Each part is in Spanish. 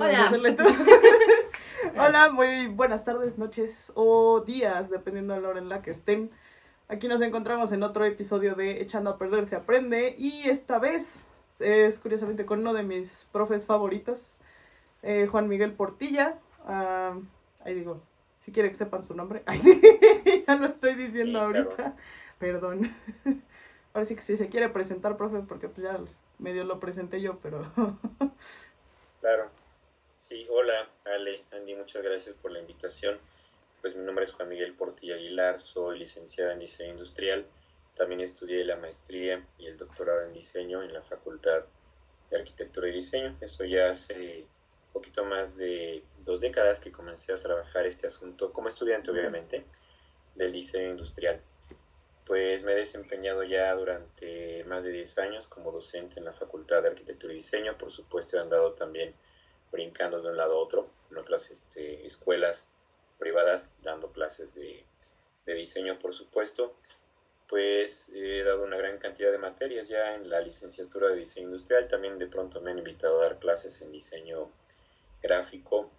Hola. Hola, muy buenas tardes, noches o días, dependiendo de la hora en la que estén. Aquí nos encontramos en otro episodio de Echando a Perder se aprende y esta vez es curiosamente con uno de mis profes favoritos, eh, Juan Miguel Portilla. Ah, ahí digo, si quiere que sepan su nombre. Ay, sí, ya lo estoy diciendo ahorita. Perdón. Parece que si se quiere presentar, profe, porque pues ya medio lo presenté yo, pero... claro. Sí, hola, Ale, Andy, muchas gracias por la invitación. Pues mi nombre es Juan Miguel Portilla Aguilar, soy licenciada en diseño industrial. También estudié la maestría y el doctorado en diseño en la Facultad de Arquitectura y Diseño. Eso ya hace poquito más de dos décadas que comencé a trabajar este asunto como estudiante, obviamente, del diseño industrial. Pues me he desempeñado ya durante más de 10 años como docente en la Facultad de Arquitectura y Diseño. Por supuesto, he andado también brincando de un lado a otro en otras este, escuelas privadas dando clases de, diseño, por supuesto. Pues he dado una gran cantidad de materias ya en la licenciatura de diseño industrial. También de pronto me han invitado a dar clases en diseño gráfico.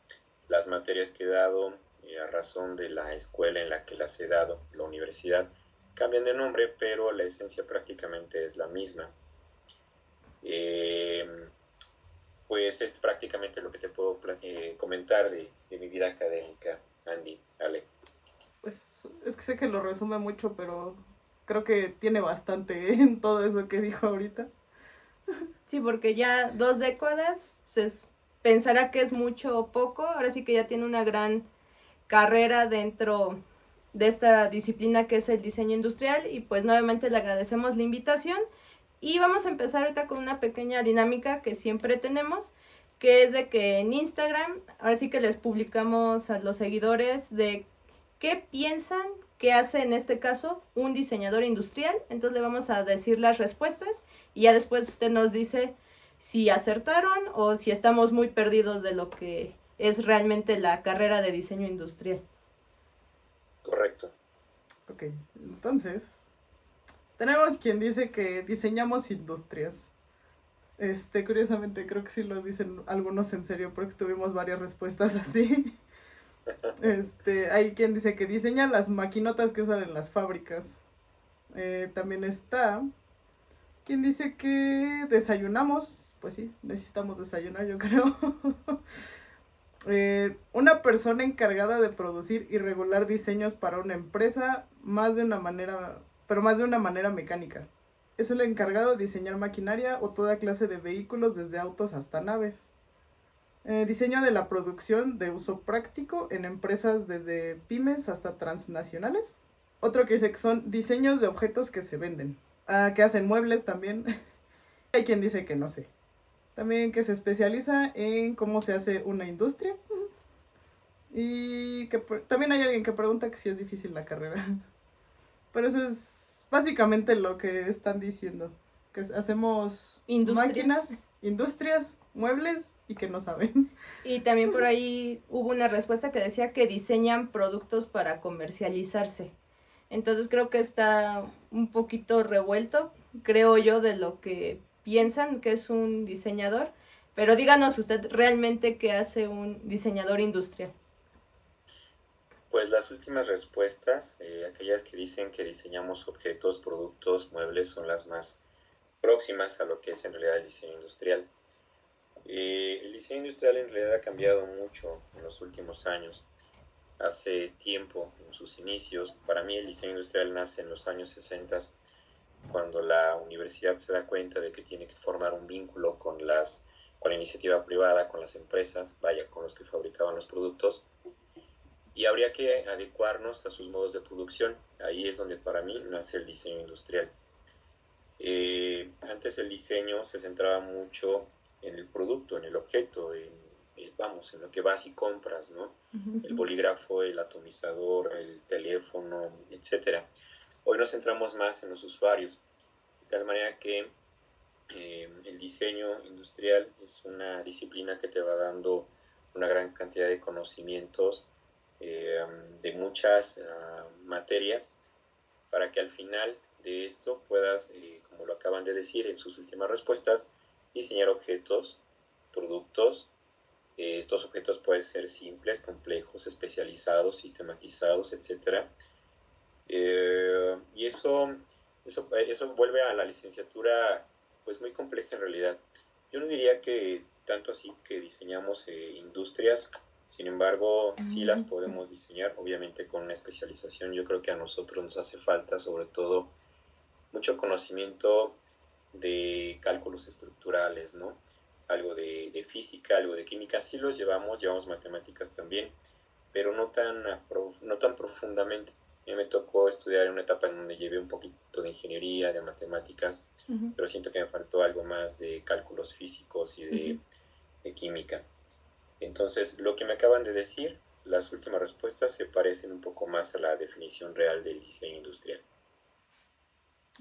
Las materias que he dado, eh, a razón de la escuela en la que las he dado, la universidad, cambian de nombre, pero la esencia prácticamente es la misma. Eh, pues es prácticamente lo que te puedo eh, comentar de, mi vida académica, Andy, Ale. Pues es que sé que lo resume mucho, pero creo que tiene bastante en todo eso que dijo ahorita. Sí, porque ya dos décadas, pues pensará que es mucho o poco, ahora sí que ya tiene una gran carrera dentro de esta disciplina que es el diseño industrial y pues nuevamente le agradecemos la invitación y vamos a empezar ahorita con una pequeña dinámica que siempre tenemos que es de que en Instagram ahora sí que les publicamos a los seguidores de qué piensan que hace en este caso un diseñador industrial entonces le vamos a decir las respuestas y ya después usted nos dice si acertaron o si estamos muy perdidos de lo que es realmente la carrera de diseño industrial. Correcto. Ok, entonces, tenemos quien dice que diseñamos industrias. Este, curiosamente, creo que sí lo dicen algunos en serio, porque tuvimos varias respuestas así. Este, hay quien dice que diseña las maquinotas que usan en las fábricas. Eh, también está quien dice que desayunamos. Pues sí, necesitamos desayunar, yo creo. Eh, una persona encargada de producir y regular diseños para una empresa más de una manera, pero más de una manera mecánica. Es el encargado de diseñar maquinaria o toda clase de vehículos desde autos hasta naves. Eh, diseño de la producción de uso práctico en empresas desde pymes hasta transnacionales. Otro que dice que son diseños de objetos que se venden. Ah, que hacen muebles también. Hay quien dice que no sé. También que se especializa en cómo se hace una industria. Y que también hay alguien que pregunta que si es difícil la carrera. Pero eso es básicamente lo que están diciendo. Que hacemos máquinas, industrias, muebles y que no saben. Y también por ahí hubo una respuesta que decía que diseñan productos para comercializarse. Entonces creo que está un poquito revuelto, creo yo, de lo que piensan que es un diseñador, pero díganos usted realmente qué hace un diseñador industrial. Pues las últimas respuestas, eh, aquellas que dicen que diseñamos objetos, productos, muebles, son las más próximas a lo que es en realidad el diseño industrial. Eh, el diseño industrial en realidad ha cambiado mucho en los últimos años. Hace tiempo, en sus inicios, para mí el diseño industrial nace en los años 60 cuando la universidad se da cuenta de que tiene que formar un vínculo con, las, con la iniciativa privada, con las empresas, vaya, con los que fabricaban los productos, y habría que adecuarnos a sus modos de producción. Ahí es donde para mí nace el diseño industrial. Eh, antes el diseño se centraba mucho en el producto, en el objeto, en, eh, vamos, en lo que vas y compras, ¿no? El bolígrafo, el atomizador, el teléfono, etcétera. Hoy nos centramos más en los usuarios, de tal manera que eh, el diseño industrial es una disciplina que te va dando una gran cantidad de conocimientos eh, de muchas ah, materias para que al final de esto puedas, eh, como lo acaban de decir en sus últimas respuestas, diseñar objetos, productos, Eh, estos objetos pueden ser simples, complejos, especializados, sistematizados, etc. Y eso, eso, eso vuelve a la licenciatura pues muy compleja en realidad. Yo no diría que tanto así que diseñamos industrias, sin embargo, sí las podemos diseñar, obviamente con una especialización. Yo creo que a nosotros nos hace falta sobre todo mucho conocimiento de cálculos estructurales, ¿no? Algo de, física, algo de química, sí los llevamos, llevamos matemáticas también, pero no tan, no tan profundamente. A mí me tocó estudiar en una etapa en donde llevé un poquito de ingeniería, de matemáticas, pero siento que me faltó algo más de cálculos físicos y de, de química. Entonces, lo que me acaban de decir, las últimas respuestas se parecen un poco más a la definición real del diseño industrial.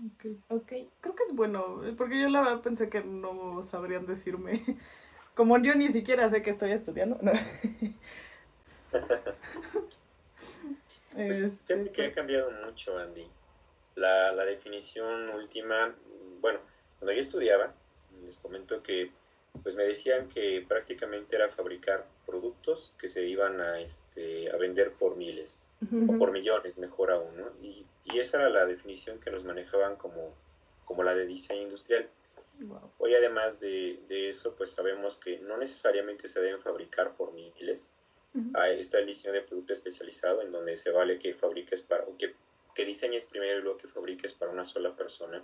Ok, ok. Creo que es bueno, eh, porque yo la verdad pensé que no sabrían decirme. Como yo ni siquiera sé que estoy estudiando. No. pues, este, que ha cambiado mucho, Andy. La, la definición última, bueno, cuando yo estudiaba, les comento que pues me decían que prácticamente era fabricar productos que se iban a, este, a vender por miles o por millones, mejor aún, ¿no? Y, y, esa era la definición que nos manejaban como, como la de diseño industrial. Hoy además de, de, eso, pues sabemos que no necesariamente se deben fabricar por miles. Ahí está el diseño de producto especializado, en donde se vale que fabriques para, o que, que diseñes primero y luego que fabriques para una sola persona.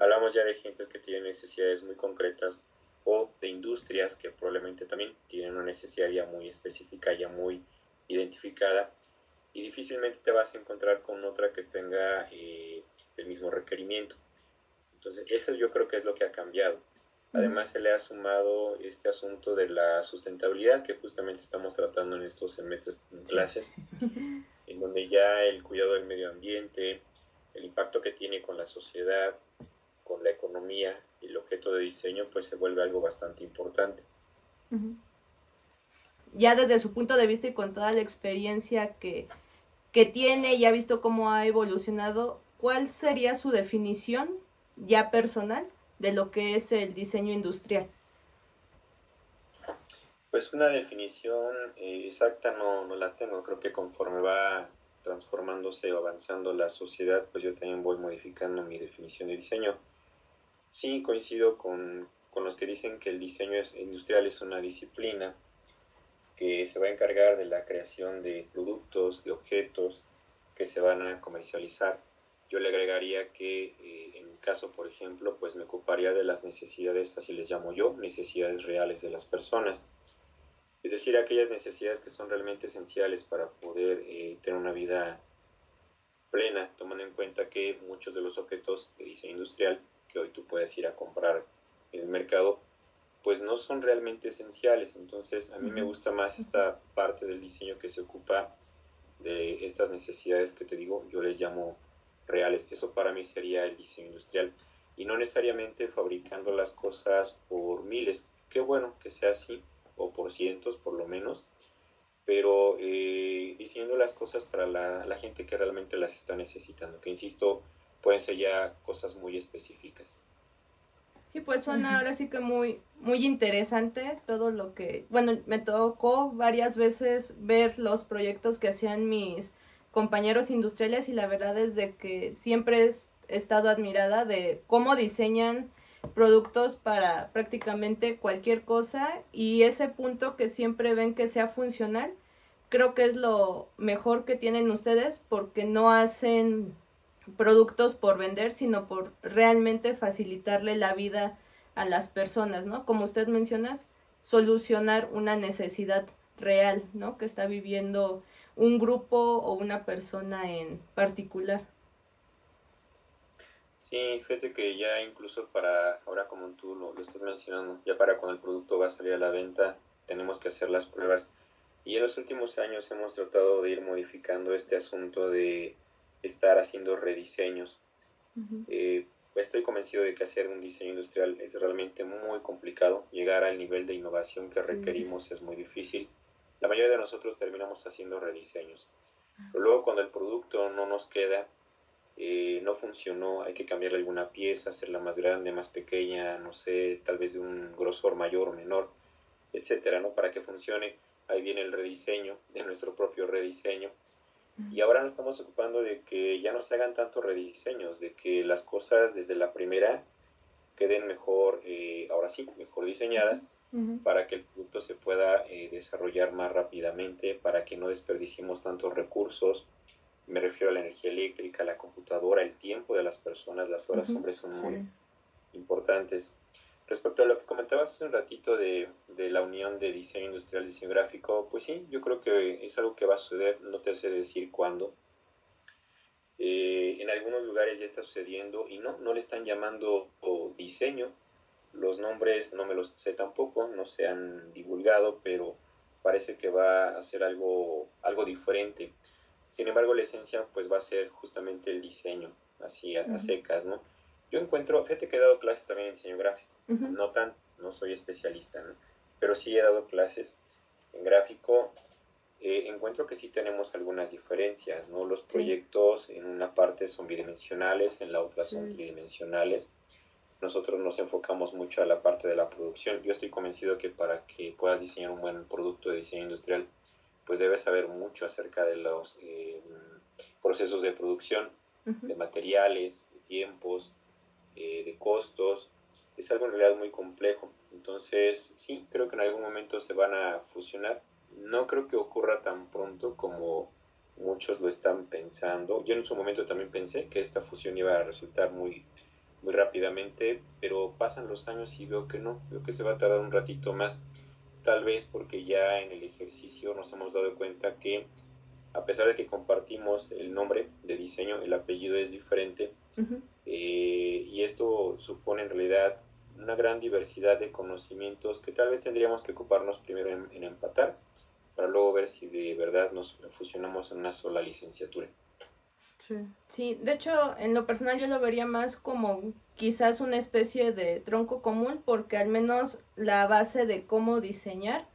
Hablamos ya de gentes que tienen necesidades muy concretas o de industrias que probablemente también tienen una necesidad ya muy específica, ya muy identificada y difícilmente te vas a encontrar con otra que tenga eh, el mismo requerimiento. Entonces, eso yo creo que es lo que ha cambiado. Además, se le ha sumado este asunto de la sustentabilidad que justamente estamos tratando en estos semestres en clases, en donde ya el cuidado del medio ambiente, el impacto que tiene con la sociedad, con la economía y el objeto de diseño, pues se vuelve algo bastante importante. Ya desde su punto de vista y con toda la experiencia que, que tiene y ha visto cómo ha evolucionado, ¿cuál sería su definición ya personal de lo que es el diseño industrial? Pues una definición eh, exacta no, no la tengo, creo que conforme va transformándose o avanzando la sociedad, pues yo también voy modificando mi definición de diseño. Sí, coincido con, los que dicen que el diseño industrial es una disciplina que se va a encargar de la creación de productos, de objetos que se van a comercializar. Yo le agregaría que eh, en mi caso, por ejemplo, pues me ocuparía de las necesidades, así les llamo yo, necesidades reales de las personas. Es decir, aquellas necesidades que son realmente esenciales para poder eh, tener una vida plena, tomando en cuenta que muchos de los objetos de diseño industrial que hoy tú puedes ir a comprar en el mercado, pues no son realmente esenciales. Entonces, a mí me gusta más esta parte del diseño que se ocupa de estas necesidades que te digo, yo les llamo reales. Eso para mí sería el diseño industrial. Y no necesariamente fabricando las cosas por miles. Qué bueno que sea así, o por cientos por lo menos. Pero eh, diseñando las cosas para la, la gente que realmente las está necesitando. Que insisto, pueden ser ya cosas muy específicas. Sí, pues suena ahora sí que muy, muy interesante todo lo que, bueno, me tocó varias veces ver los proyectos que hacían mis compañeros industriales y la verdad es de que siempre he estado admirada de cómo diseñan productos para prácticamente cualquier cosa y ese punto que siempre ven que sea funcional, creo que es lo mejor que tienen ustedes porque no hacen productos por vender, sino por realmente facilitarle la vida a las personas, ¿no? Como usted menciona, solucionar una necesidad real, ¿no? Que está viviendo un grupo o una persona en particular. Sí, fíjate que ya incluso para, ahora como tú lo, lo, estás mencionando, ya para cuando el producto va a salir a la venta, tenemos que hacer las pruebas. Y en los últimos años hemos tratado de ir modificando este asunto de estar haciendo rediseños. Eh, estoy convencido de que hacer un diseño industrial es realmente muy complicado. Llegar al nivel de innovación que requerimos es muy difícil. La mayoría de nosotros terminamos haciendo rediseños. Pero luego cuando el producto no nos queda, eh, no funcionó, hay que cambiar alguna pieza, hacerla más grande, más pequeña, no sé, tal vez de un grosor mayor o menor. etcétera, ¿no? Para que funcione, ahí viene el rediseño de nuestro propio rediseño. Y ahora nos estamos ocupando de que ya no se hagan tantos rediseños, de que las cosas desde la primera queden mejor, eh, ahora sí, mejor diseñadas, para que el producto se pueda eh, desarrollar más rápidamente, para que no desperdiciemos tantos recursos. Me refiero a la energía eléctrica, la computadora, el tiempo de las personas, las horas hombres son muy importantes. Respecto a lo que comentabas hace un ratito de, de, la unión de diseño industrial y diseño gráfico, pues sí, yo creo que es algo que va a suceder, no te sé decir cuándo. Eh, en algunos lugares ya está sucediendo y no, no le están llamando diseño. Los nombres no me los sé tampoco, no se han divulgado, pero parece que va a ser algo, algo diferente. Sin embargo, la esencia pues va a ser justamente el diseño, así a, secas, ¿no? Yo encuentro, fíjate que he dado clases también en diseño gráfico no tan, no soy especialista, pero sí he dado clases en gráfico. Eh, encuentro que sí tenemos algunas diferencias, ¿no? Los proyectos en una parte son bidimensionales, en la otra son tridimensionales. Nosotros nos enfocamos mucho a la parte de la producción. Yo estoy convencido que para que puedas diseñar un buen producto de diseño industrial, pues debes saber mucho acerca de los eh, procesos de producción, de materiales, de tiempos, eh, de costos, es algo en realidad muy complejo. Entonces, sí, creo que en algún momento se van a fusionar. No creo que ocurra tan pronto como muchos lo están pensando. Yo en su momento también pensé que esta fusión iba a resultar muy, muy rápidamente, pero pasan los años y veo que no, veo que se va a tardar un ratito más, tal vez porque ya en el ejercicio nos hemos dado cuenta que a pesar de que compartimos el nombre de diseño, el apellido es diferente, eh, y esto supone en realidad una gran diversidad de conocimientos que tal vez tendríamos que ocuparnos primero en, empatar para luego ver si de verdad nos fusionamos en una sola licenciatura. Sí. sí, de hecho, en lo personal yo lo vería más como quizás una especie de tronco común, porque al menos la base de cómo diseñar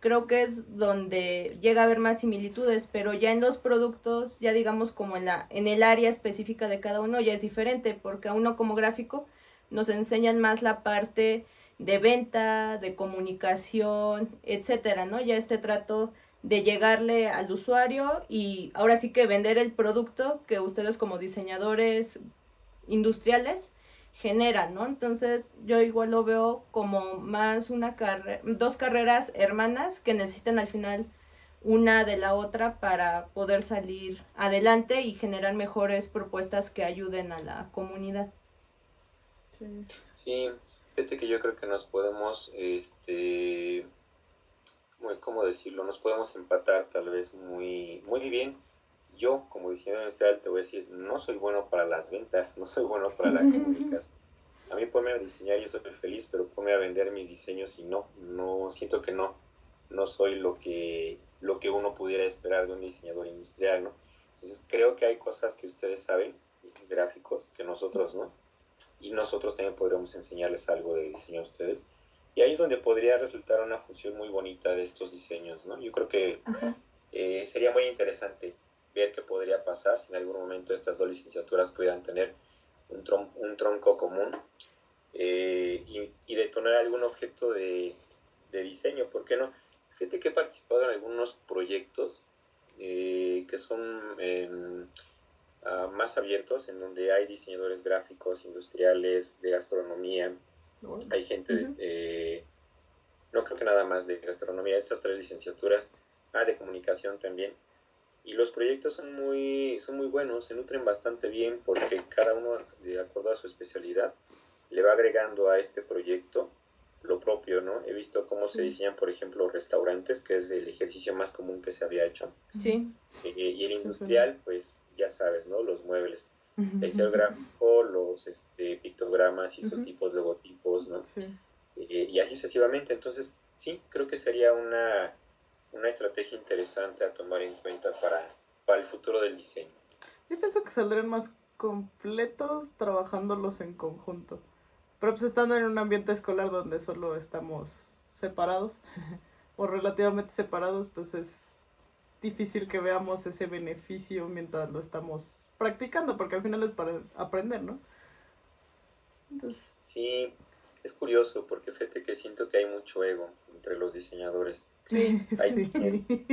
creo que es donde llega a haber más similitudes, pero ya en los productos, ya digamos como en la en el área específica de cada uno ya es diferente, porque a uno como gráfico nos enseñan más la parte de venta, de comunicación, etcétera, ¿no? Ya este trato de llegarle al usuario y ahora sí que vender el producto que ustedes como diseñadores industriales generan, ¿no? Entonces yo igual lo veo como más una carrera, dos carreras hermanas que necesitan al final una de la otra para poder salir adelante y generar mejores propuestas que ayuden a la comunidad. Sí. fíjate que yo creo que nos podemos, este, ¿cómo, decirlo? Nos podemos empatar tal vez muy, muy bien. Yo, como diseñador industrial, te voy a decir, no soy bueno para las ventas, no soy bueno para la comunicación. A mí ponme a diseñar, yo soy feliz, pero ponme a vender mis diseños y no, no, siento que no, no soy lo que, lo que uno pudiera esperar de un diseñador industrial, ¿no? Entonces creo que hay cosas que ustedes saben, gráficos, que nosotros no y nosotros también podríamos enseñarles algo de diseño a ustedes. Y ahí es donde podría resultar una función muy bonita de estos diseños, ¿no? Yo creo que eh, sería muy interesante ver qué podría pasar si en algún momento estas dos licenciaturas pudieran tener un, un tronco común eh, y, y, detonar algún objeto de, de, diseño, ¿por qué no? Fíjate que he participado en algunos proyectos eh, que son Ah, más abiertos, en donde hay diseñadores gráficos, industriales, de gastronomía, hay gente, no creo que nada más de gastronomía, estas tres licenciaturas, ah, de comunicación también. Y los proyectos son muy, son muy buenos, se nutren bastante bien porque cada uno, de acuerdo a su especialidad, le va agregando a este proyecto lo propio, ¿no? He visto cómo se diseñan, por ejemplo, restaurantes, que es el ejercicio más común que se había hecho. Sí. Eh, y el industrial, pues ya sabes, ¿no? Los muebles. El gráfico, los este, pictogramas, isotipos, logotipos, ¿no? Sí. Eh, y así sucesivamente. Entonces, sí, creo que sería una, una estrategia interesante a tomar en cuenta para, para el futuro del diseño. Yo pienso que saldrían más completos trabajándolos en conjunto. Pero pues estando en un ambiente escolar donde solo estamos separados o relativamente separados, pues es difícil que veamos ese beneficio mientras lo estamos practicando, porque al final es para aprender, ¿no? Entonces... Sí, Es curioso porque fíjate que siento que hay mucho ego entre los diseñadores. Sí, Hay, sí.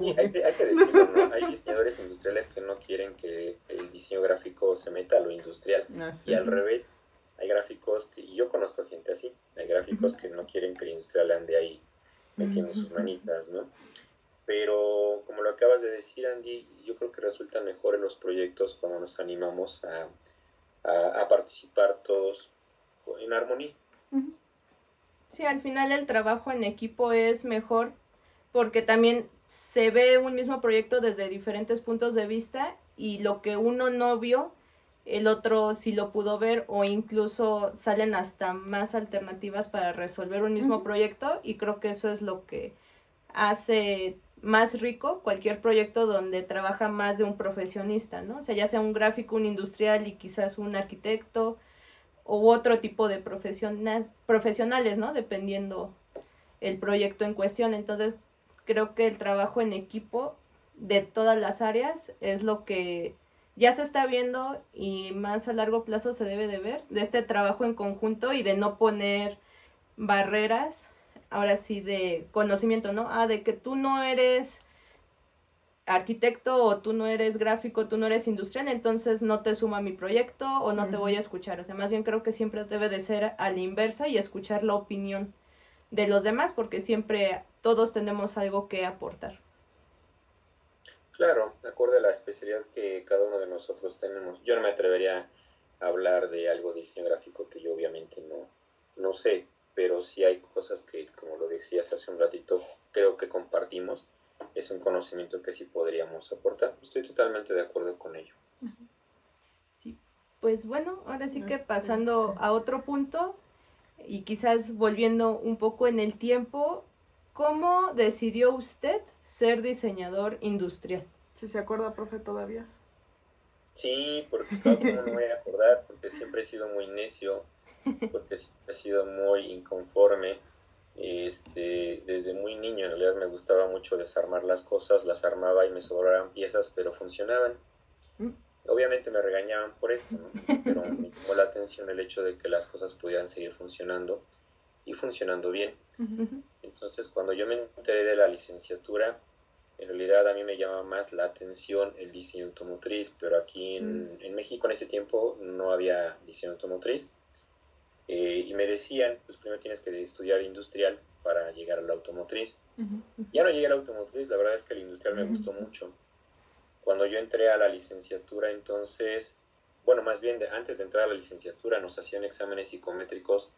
y hay, hay que decirlo, ¿no? Hay diseñadores industriales que no quieren que el diseño gráfico se meta a lo industrial. Así. Y al revés, hay gráficos que, y yo conozco gente así, hay gráficos que no quieren que el industrial ande ahí metiendo sus manitas, ¿no? Pero como lo acabas de decir, Andy, yo creo que resultan mejor en los proyectos cuando nos animamos a, a, a participar todos en armonía. Sí, al final el trabajo en equipo es mejor porque también se ve un mismo proyecto desde diferentes puntos de vista y lo que uno no vio, el otro sí lo pudo ver o incluso salen hasta más alternativas para resolver un mismo proyecto y creo que eso es lo que hace más rico cualquier proyecto donde trabaja más de un profesionista, ¿no? O sea, ya sea un gráfico, un industrial y quizás un arquitecto u otro tipo de profesiona- profesionales, ¿no? Dependiendo el proyecto en cuestión. Entonces, creo que el trabajo en equipo de todas las áreas es lo que ya se está viendo y más a largo plazo se debe de ver, de este trabajo en conjunto y de no poner barreras, ahora sí, de conocimiento, ¿no? Ah, de que tú no eres arquitecto o tú no eres gráfico, tú no eres industrial, entonces no te suma mi proyecto o no te voy a escuchar. O sea, más bien creo que siempre debe de ser a la inversa y escuchar la opinión de los demás porque siempre todos tenemos algo que aportar. Claro, acorde a la especialidad que cada uno de nosotros tenemos. Yo no me atrevería a hablar de algo de diseño gráfico que yo obviamente no, no sé, pero sí hay cosas que, como lo decías hace un ratito, creo que compartimos. Es un conocimiento que sí podríamos aportar. Estoy totalmente de acuerdo con ello. Pues bueno, ahora sí que pasando a otro punto y quizás volviendo un poco en el tiempo, ¿cómo decidió usted ser diseñador industrial? Si se acuerda, profe, todavía. Sí, porque claro, ¿cómo no me voy a acordar? Porque siempre he sido muy necio, porque siempre he sido muy inconforme. Este, desde muy niño en realidad me gustaba mucho desarmar las cosas, las armaba y me sobraban piezas, pero funcionaban. Mm. Obviamente me regañaban por esto, ¿no? pero me llamó la atención el hecho de que las cosas pudieran seguir funcionando y funcionando bien. Entonces, cuando yo me enteré de la licenciatura, en realidad a mí me llama más la atención el diseño automotriz, pero aquí en, en México en ese tiempo no había diseño automotriz. Eh, y me decían, pues primero tienes que estudiar industrial para llegar a la automotriz. Ujú. Ya no llegué a la automotriz, la verdad es que el industrial me gustó mucho. Cuando yo entré a la licenciatura, entonces, bueno, más bien de- antes de entrar a la licenciatura nos hacían exámenes psicométricos.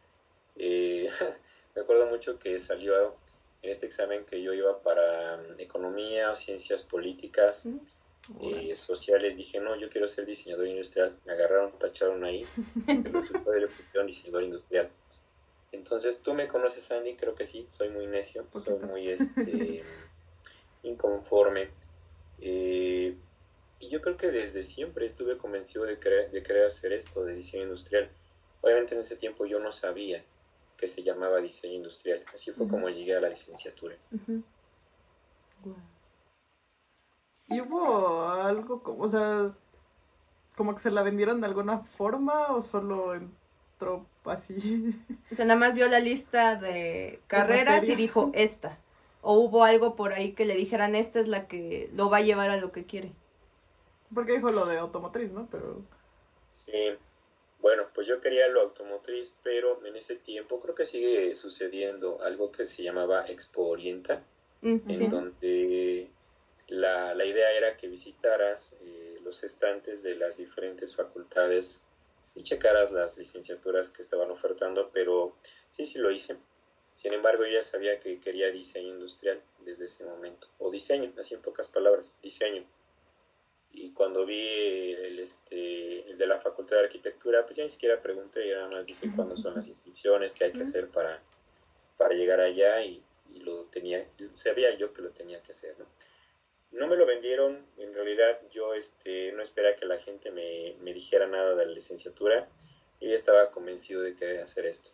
Eh, me acuerdo mucho que salió en este examen que yo iba para mm, economía o ciencias políticas, eh, sociales. Dije, no, yo quiero ser diseñador industrial. Me agarraron, tacharon ahí. Resultado de la pusieron diseñador industrial. Entonces, tú me conoces, Andy, creo que sí, soy muy necio, soy muy este, inconforme. Eh, y yo creo que desde siempre estuve convencido de querer, de querer hacer esto, de diseño industrial. Obviamente en ese tiempo yo no sabía que se llamaba diseño industrial. Así fue como llegué a la licenciatura. ¿Y hubo algo como, o sea, como que se la vendieron de alguna forma o solo entró así? O sea, nada más vio la lista de carreras y dijo esta. O hubo algo por ahí que le dijeran, esta es la que lo va a llevar a lo que quiere. Porque dijo lo de automotriz, ¿no? Pero. Sí, bueno, pues yo quería lo automotriz, pero en ese tiempo creo que sigue sucediendo algo que se llamaba Expo Orienta, Mm, en sí. donde la, la idea era que visitaras eh, los estantes de las diferentes facultades y checaras las licenciaturas que estaban ofertando, pero sí, sí lo hice. Sin embargo, yo ya sabía que quería diseño industrial desde ese momento, o diseño, así en pocas palabras, diseño. Y cuando vi el, este, el de la Facultad de Arquitectura, pues ya ni siquiera pregunté, ya nada más dije cuándo son las inscripciones, qué hay que hacer para, para llegar allá y, y lo tenía, sabía yo que lo tenía que hacer, ¿no? No me lo vendieron, en realidad yo este, no esperaba que la gente me, me dijera nada de la licenciatura, yo ya estaba convencido de querer hacer esto.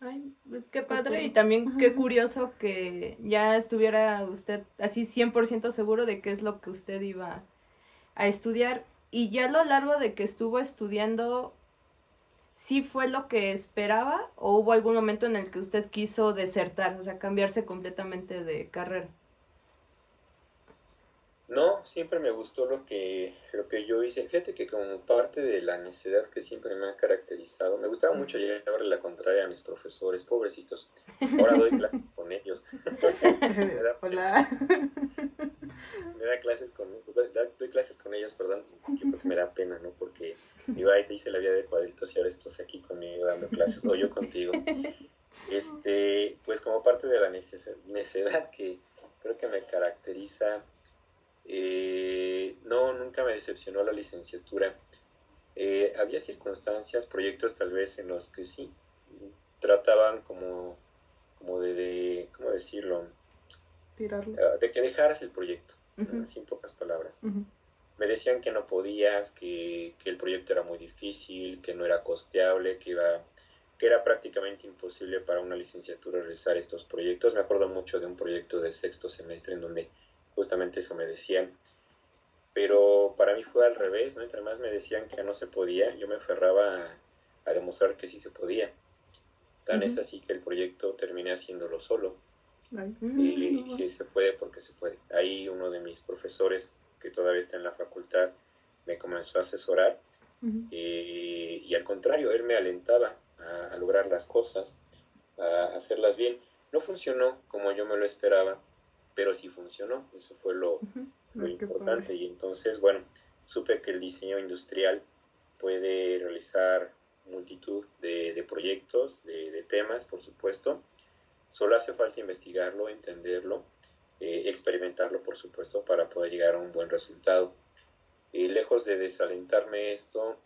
Ay, pues qué padre. Y también qué curioso que ya estuviera usted así 100% seguro de qué es lo que usted iba a estudiar. Y ya a lo largo de que estuvo estudiando, sí fue lo que esperaba o hubo algún momento en el que usted quiso desertar, o sea, cambiarse completamente de carrera? No, siempre me gustó lo que, lo que yo hice. Fíjate que como parte de la necesidad que siempre me ha caracterizado, me gustaba mucho llevarle la contraria a mis profesores, pobrecitos. Ahora doy clases con ellos. Hola. Me da clases con, doy clases con ellos, perdón. Yo creo que me da pena, ¿no? Porque iba ahí te hice la vida de cuadritos y ahora estás aquí conmigo dando clases, o yo contigo. Este, pues como parte de la necesidad que creo que me caracteriza eh, no, nunca me decepcionó la licenciatura. Eh, había circunstancias, proyectos tal vez en los que sí trataban como, como de, ¿cómo decirlo? Tirarlo. Ah, de que dejaras el proyecto, así en pocas palabras. Me decían que no podías, que, que, el proyecto era muy difícil, que no era costeable, que iba que era prácticamente imposible para una licenciatura realizar estos proyectos. Me acuerdo mucho de un proyecto de sexto semestre en donde justamente eso me decían. Pero para mí fue al revés, ¿no? Entre más me decían que no se podía, yo me aferraba a, demostrar que sí se podía. Tan es así que el proyecto terminé haciéndolo solo. y que se puede porque se puede. Ahí uno de mis profesores, que todavía está en la facultad, me comenzó a asesorar eh, y al contrario, él me alentaba a, a, lograr las cosas, a hacerlas bien. No funcionó como yo me lo esperaba, pero sí funcionó, eso fue lo, importante. Y entonces, bueno, supe que el diseño industrial puede realizar multitud de, proyectos, de, temas, por supuesto. Solo hace falta investigarlo, entenderlo, eh, experimentarlo, por supuesto, para poder llegar a un buen resultado. Y lejos de desalentarme esto,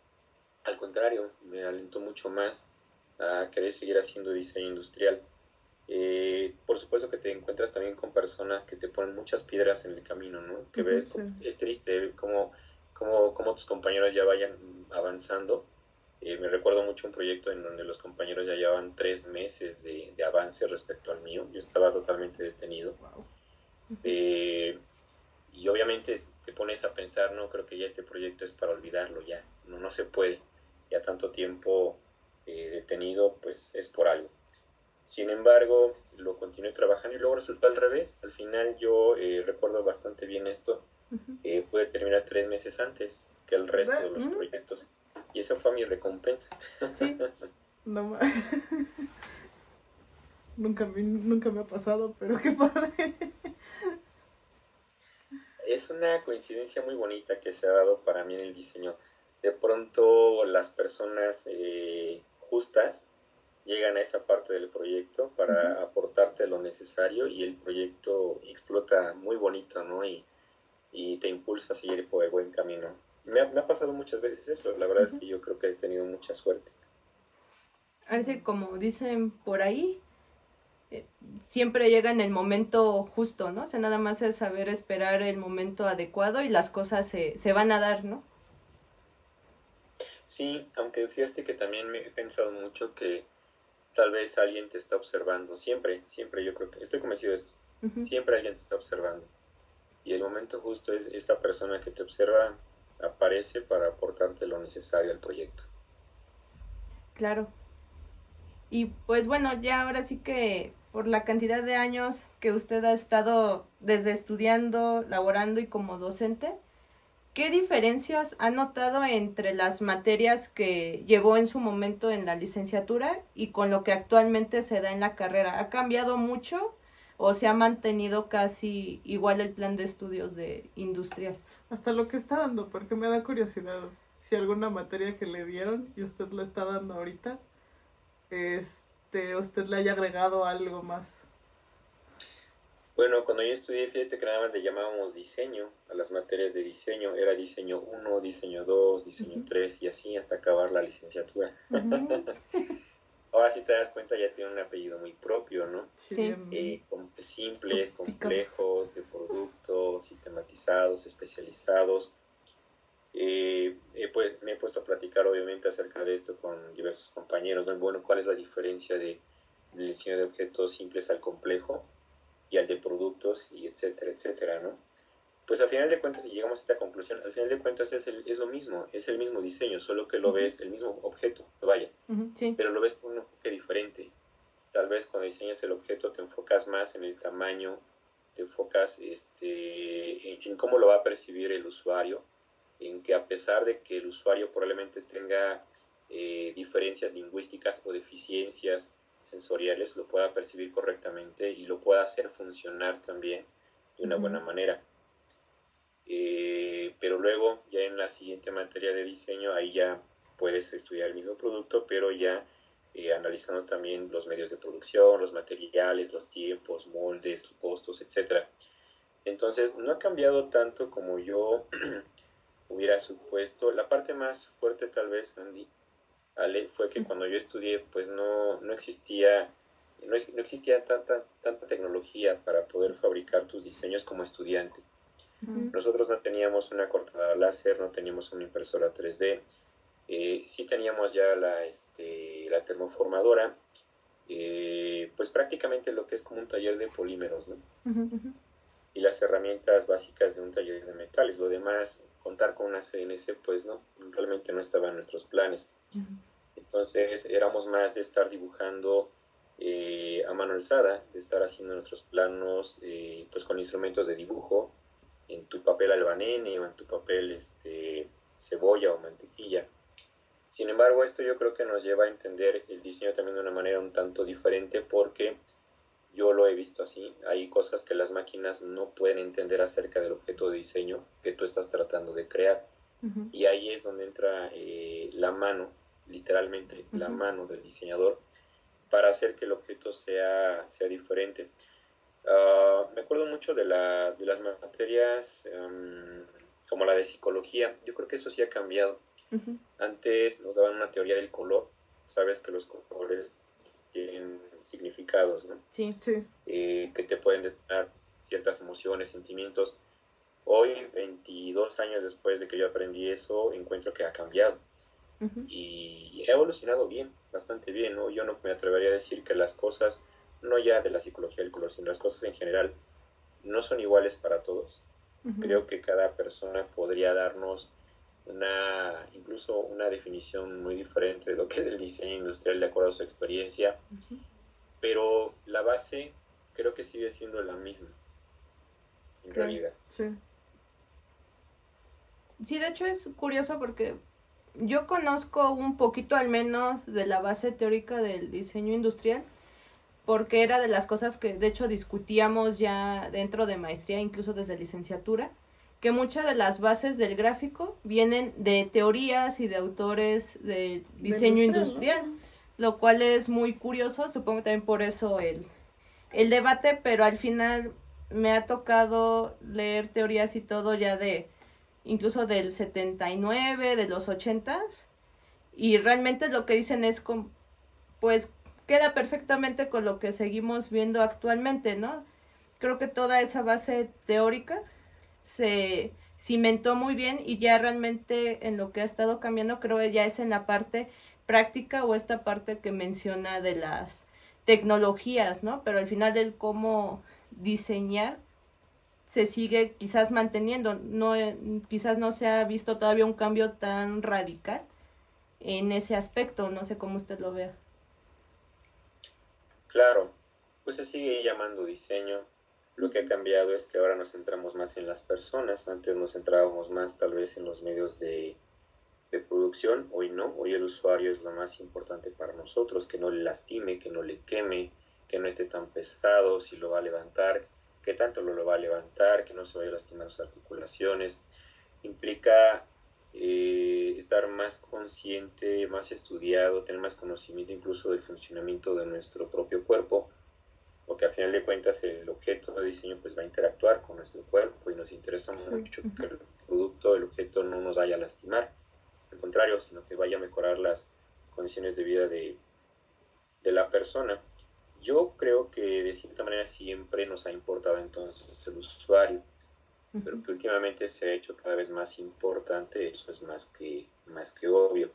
al contrario, me alentó mucho más a querer seguir haciendo diseño industrial. Eh, por supuesto que te encuentras también con personas que te ponen muchas piedras en el camino, ¿no? Que ves, es triste cómo, cómo, cómo, tus compañeros ya vayan avanzando. Eh, me recuerdo mucho un proyecto en donde los compañeros ya llevaban tres meses de, de avance respecto al mío. Yo estaba totalmente detenido. Eh, y obviamente te pones a pensar, no, creo que ya este proyecto es para olvidarlo, ya, no, no se puede. Ya tanto tiempo detenido, pues es por algo. Sin embargo, lo continué trabajando y luego resultó al revés. Al final yo eh, recuerdo bastante bien esto. Eh, pude terminar tres meses antes que el resto de los proyectos. Y esa fue mi recompensa. Sí. no, nunca, me, nunca me ha pasado, pero qué padre. Es una coincidencia muy bonita que se ha dado para mí en el diseño. De pronto las personas eh, justas llegan a esa parte del proyecto para aportarte lo necesario y el proyecto explota muy bonito, ¿no? Y, y te impulsa a seguir por el buen camino. Me ha, me ha pasado muchas veces eso, la verdad es que yo creo que he tenido mucha suerte. Sí, como dicen por ahí, eh, siempre llega en el momento justo, ¿no? O sea, nada más es saber esperar el momento adecuado y las cosas se, se van a dar, ¿no? Sí, aunque fíjate que también me he pensado mucho que tal vez alguien te está observando, siempre, siempre yo creo que, estoy convencido de esto, siempre alguien te está observando. Y el momento justo es esta persona que te observa aparece para aportarte lo necesario al proyecto. Claro. Y pues bueno, ya ahora sí que por la cantidad de años que usted ha estado desde estudiando, laborando y como docente, ¿Qué diferencias ha notado entre las materias que llevó en su momento en la licenciatura y con lo que actualmente se da en la carrera? ¿Ha cambiado mucho o se ha mantenido casi igual el plan de estudios de industrial? Hasta lo que está dando, porque me da curiosidad si alguna materia que le dieron y usted la está dando ahorita, este, usted le haya agregado algo más. Bueno, cuando yo estudié, fíjate que nada más le llamábamos diseño a las materias de diseño. Era diseño 1, diseño 2, diseño 3 y así hasta acabar la licenciatura. Ahora si te das cuenta ya tiene un apellido muy propio, ¿no? Sí. Eh, simples, complejos, de productos, sistematizados, especializados. Eh, pues, me he puesto a platicar obviamente acerca de esto con diversos compañeros. Bueno, ¿cuál es la diferencia de, del diseño de objetos simples al complejo? Y al de productos y etcétera, etcétera, ¿no? pues al final de cuentas, y llegamos a esta conclusión, al final de cuentas es, el, es lo mismo, es el mismo diseño, solo que lo ves, el mismo objeto, vaya, sí. pero lo ves con un enfoque diferente. Tal vez cuando diseñas el objeto te enfocas más en el tamaño, te enfocas este, en, cómo lo va a percibir el usuario, en que a pesar de que el usuario probablemente tenga eh, diferencias lingüísticas o deficiencias sensoriales, lo pueda percibir correctamente y lo pueda hacer funcionar también de una buena manera. Eh, pero luego, ya en la siguiente materia de diseño, ahí ya puedes estudiar el mismo producto, pero ya eh, analizando también los medios de producción, los materiales, los tiempos, moldes, costos, etc. Entonces, no ha cambiado tanto como yo hubiera supuesto. La parte más fuerte tal vez, Andy, Ale, fue que cuando yo estudié, pues no, no existía no, existía tanta, tanta tecnología para poder fabricar tus diseños como estudiante. Nosotros no teníamos una cortadora láser, no teníamos una impresora 3D, eh, sí teníamos ya la, este, la termoformadora, eh, pues prácticamente lo que es como un taller de polímeros, ¿no? Y las herramientas básicas de un taller de metales. Lo demás, contar con una CNC, pues no, realmente no estaba en nuestros planes. Entonces éramos más de estar dibujando eh, a mano alzada, de estar haciendo nuestros planos pues con instrumentos de dibujo, en tu papel albanene o en tu papel este, cebolla o mantequilla. Sin embargo, esto yo creo que nos lleva a entender el diseño también de una manera un tanto diferente porque yo lo he visto así. Hay cosas que las máquinas no pueden entender acerca del objeto de diseño que tú estás tratando de crear. Y ahí es donde entra eh, la mano, literalmente la mano del diseñador, para hacer que el objeto sea, sea diferente. Ah, me acuerdo mucho de, las de las materias em, como la de psicología. Yo creo que eso sí ha cambiado. Antes nos daban una teoría del color. Sabes que los colores tienen significados, ¿no? Sí. sí. Eh, que te pueden dar ciertas emociones, sentimientos. Hoy, 22 años después de que yo aprendí eso, encuentro que ha cambiado. Y he evolucionado bien, bastante bien, ¿no? Yo no me atrevería a decir que las cosas no ya de la psicología del color, sino las cosas en general, no son iguales para todos. Creo que cada persona podría darnos una, incluso una definición muy diferente de lo que es el diseño industrial de acuerdo a su experiencia, pero la base creo que sigue siendo la misma, en realidad. Sí. Sí, de hecho es curioso porque yo conozco un poquito al menos de la base teórica del diseño industrial, porque era de las cosas que de hecho discutíamos ya dentro de maestría, incluso desde licenciatura, que muchas de las bases del gráfico vienen de teorías y de autores de diseño industrial, lo cual es muy curioso, supongo también por eso el, el debate, pero al final me ha tocado leer teorías y todo ya de incluso del 79, de los 80s, y realmente lo que dicen es con, pues queda perfectamente con lo que seguimos viendo actualmente, ¿no? Creo que toda esa base teórica se cimentó muy bien y ya realmente en lo que ha estado cambiando creo que ya es en la parte práctica o esta parte que menciona de las tecnologías, ¿no? Pero al final el cómo diseñar se sigue quizás manteniendo, no quizás no se ha visto todavía un cambio tan radical en ese aspecto, no sé cómo usted lo vea. Claro, pues se sigue llamando diseño. Lo que ha cambiado es que ahora nos centramos más en las personas. Antes nos centrábamos más tal vez en los medios de, producción. Hoy no. Hoy el usuario es lo más importante para nosotros. Que no le lastime, que no le queme, que no esté tan pesado, si lo va a levantar, qué tanto lo, lo va a levantar, que no se vaya a lastimar sus articulaciones. Implica eh, estar más consciente, más estudiado, tener más conocimiento incluso del funcionamiento de nuestro propio cuerpo, porque al final de cuentas el objeto de diseño pues va a interactuar con nuestro cuerpo y nos interesa mucho que el producto, el objeto no nos vaya a lastimar, al contrario, sino que vaya a mejorar las condiciones de vida de, de la persona. Yo creo que de cierta manera siempre nos ha importado entonces el usuario pero que últimamente se ha hecho cada vez más importante, eso es más que, más que obvio.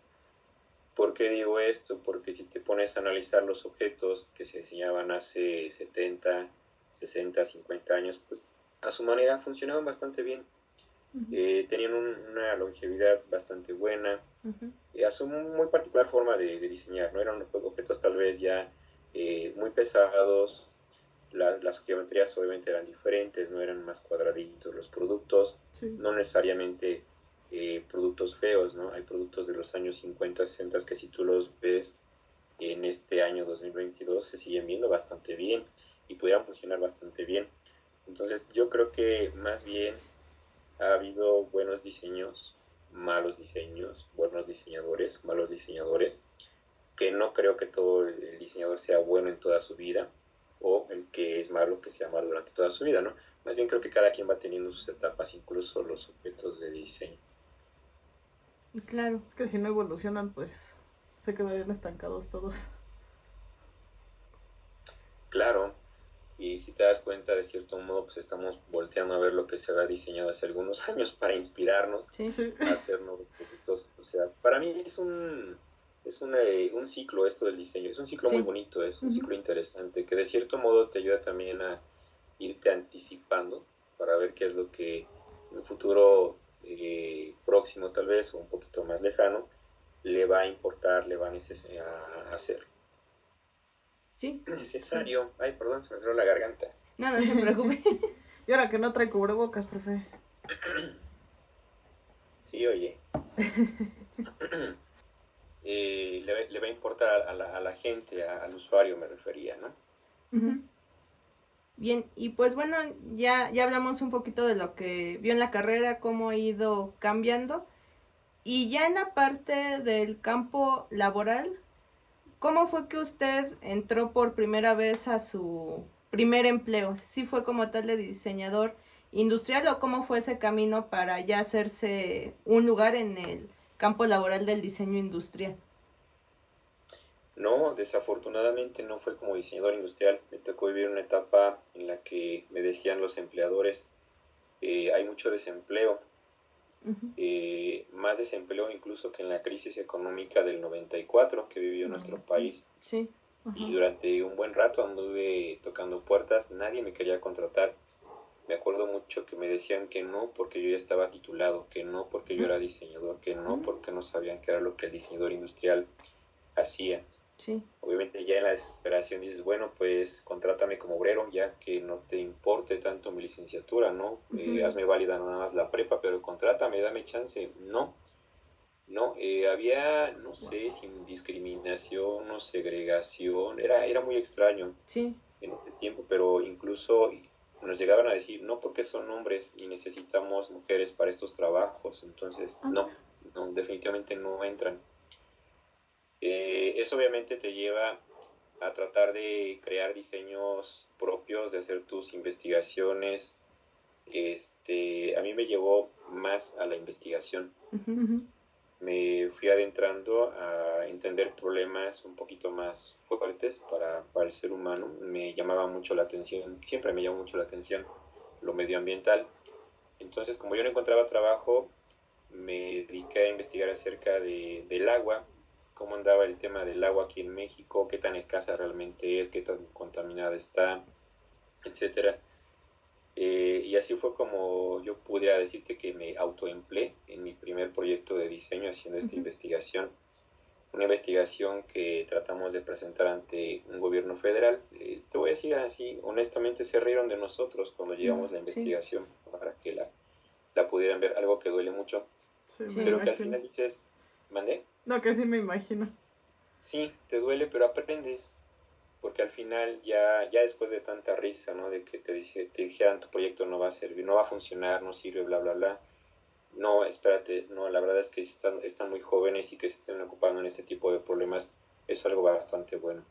¿Por qué digo esto? Porque si te pones a analizar los objetos que se diseñaban hace 70, 60, 50 años, pues a su manera funcionaban bastante bien. Eh, tenían una longevidad bastante buena, y a su muy particular forma de, diseñar, ¿no? Eran objetos tal vez ya eh, muy pesados, las geometrías obviamente eran diferentes, no eran más cuadraditos los productos, no necesariamente eh, productos feos, ¿no? Hay productos de los años 50, 60 que si tú los ves en este año 2022 se siguen viendo bastante bien y pudieran funcionar bastante bien. Entonces yo creo que más bien ha habido buenos diseños, malos diseños, buenos diseñadores, malos diseñadores, que no creo que todo el diseñador sea bueno en toda su vida o el que es malo que sea malo durante toda su vida, ¿no? Más bien creo que cada quien va teniendo sus etapas, incluso los objetos de diseño. Claro. Es que si no evolucionan, pues se quedarían estancados todos. Claro, y si te das cuenta, de cierto modo, pues estamos volteando a ver lo que se había diseñado hace algunos años para inspirarnos a hacer nuevos productos. O sea, para mí es un, es eh, un ciclo esto del diseño. Es un ciclo muy bonito, es un ciclo interesante que de cierto modo te ayuda también a irte anticipando para ver qué es lo que en un futuro eh, próximo tal vez o un poquito más lejano le va a importar, le va a, a hacer. Sí. Necesario. Ay, perdón, se me cerró la garganta. No, no se preocupe. y ahora que no trae cubrebocas, profe. Sí, oye. Eh, le, va a importar a la, a la gente, al usuario me refería, ¿no? Bien, y pues bueno, ya, ya hablamos un poquito de lo que vio en la carrera, cómo ha ido cambiando. Y ya en la parte del campo laboral, ¿Cómo fue que usted entró por primera vez a su primer empleo? ¿Sí fue como tal de diseñador industrial o cómo fue ese camino para ya hacerse un lugar en el campo laboral del diseño industrial? No, desafortunadamente no fue como diseñador industrial. Me tocó vivir una etapa en la que me decían los empleadores, eh, hay mucho desempleo, eh, más desempleo incluso que en la crisis económica del 94 que vivió nuestro país. Y durante un buen rato anduve tocando puertas, nadie me quería contratar. Me acuerdo mucho que me decían que no porque yo ya estaba titulado, que no porque yo era diseñador, que no porque no sabían qué era lo que el diseñador industrial hacía. Obviamente ya en la desesperación dices, bueno, pues contrátame como obrero, ya que no te importe tanto mi licenciatura, ¿no? Eh, hazme válida nada más la prepa, pero contrátame, dame chance. No, no, eh, había, no sé, sin discriminación o segregación, era, era muy extraño sí. en ese tiempo, pero incluso nos llegaban a decir, no porque son hombres y necesitamos mujeres para estos trabajos, entonces ah. no, no, definitivamente no entran. Eh, eso obviamente te lleva a tratar de crear diseños propios, de hacer tus investigaciones. Este, a mí me llevó más a la investigación. Me fui adentrando a entender problemas un poquito más fuertes para, para el ser humano. Me llamaba mucho la atención, siempre me llamó mucho la atención lo medioambiental. Entonces, como yo no encontraba trabajo, me dediqué a investigar acerca de, del agua cómo andaba el tema del agua aquí en México, qué tan escasa realmente es, qué tan contaminada está, etcétera. Eh, y así fue como yo pudiera decirte que me autoempleé en mi primer proyecto de diseño haciendo esta investigación. Una investigación que tratamos de presentar ante un gobierno federal. Eh, te voy a decir así, honestamente se rieron de nosotros cuando llevamos la investigación para que la, la, pudieran ver, algo que duele mucho. pero que al final dices, ¿mandé? No, que sí me imagino. Sí, te duele, pero aprendes. Porque al final, ya, ya después de tanta risa, ¿no? De que te, dice, te dijeran tu proyecto no va a servir, no va a funcionar, no sirve, bla, bla, bla. No, espérate, no, la verdad es que están, están muy jóvenes y que se estén ocupando en este tipo de problemas es algo bastante bueno.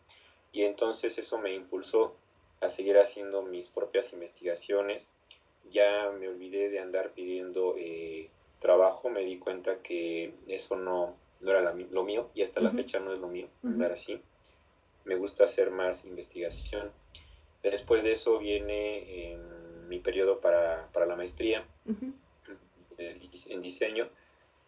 Y entonces eso me impulsó a seguir haciendo mis propias investigaciones. Ya me olvidé de andar pidiendo eh, trabajo, me di cuenta que eso no, no era lo mío y hasta la fecha no es lo mío andar así. Me gusta hacer más investigación. Después de eso viene mi periodo para, para, la maestría en diseño.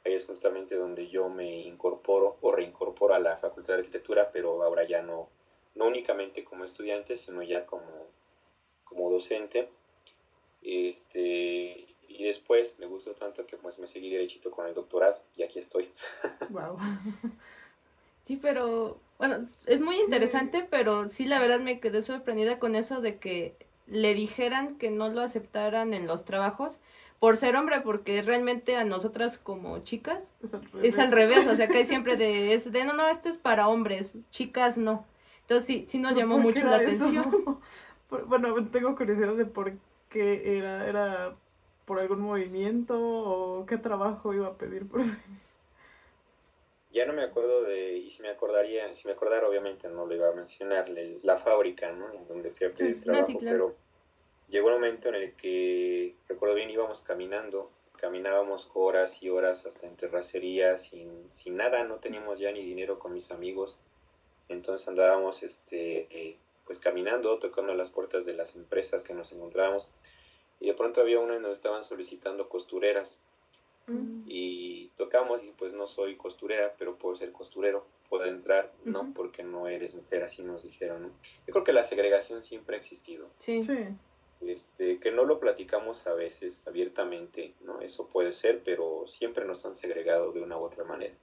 Ahí es justamente donde yo me incorporo o reincorporo a la Facultad de Arquitectura, pero ahora ya no, no únicamente como estudiante, sino ya como, como docente. Este, y después me gustó tanto que pues me seguí derechito con el doctorado y aquí estoy. Wow. Sí, pero bueno, es muy interesante, pero sí la verdad me quedé sorprendida con eso de que le dijeran que no lo aceptaran en los trabajos por ser hombre, porque realmente a nosotras como chicas Es al revés. es al revés, o sea que hay siempre de, es de no, no, este es para hombres, chicas no. Entonces sí, sí nos ¿Pero llamó mucho la eso? atención. Bueno, tengo curiosidad de por qué era. ¿Era por algún movimiento o qué trabajo iba a pedir? Por... Ya no me acuerdo de, y si me acordaría, si me acordara obviamente no lo iba a mencionar, le- la fábrica, ¿no? En donde fui a pedir Sí, trabajo, sí, claro. pero llegó un momento en el que, recuerdo bien, íbamos caminando, caminábamos horas y horas hasta en terracería sin, sin nada, no teníamos ya ni dinero con mis amigos, entonces andábamos, este, eh, pues caminando, tocando las puertas de las empresas que nos encontrábamos, y de pronto había una en donde estaban solicitando costureras, Mm. y tocamos y pues no soy costurera, pero puedo ser costurero, puedo entrar, no, porque no eres mujer, así nos dijeron, ¿no? Yo creo que la segregación siempre ha existido, Sí. Sí. este, que no lo platicamos a veces abiertamente, ¿no? Eso puede ser, pero siempre nos han segregado de una u otra manera.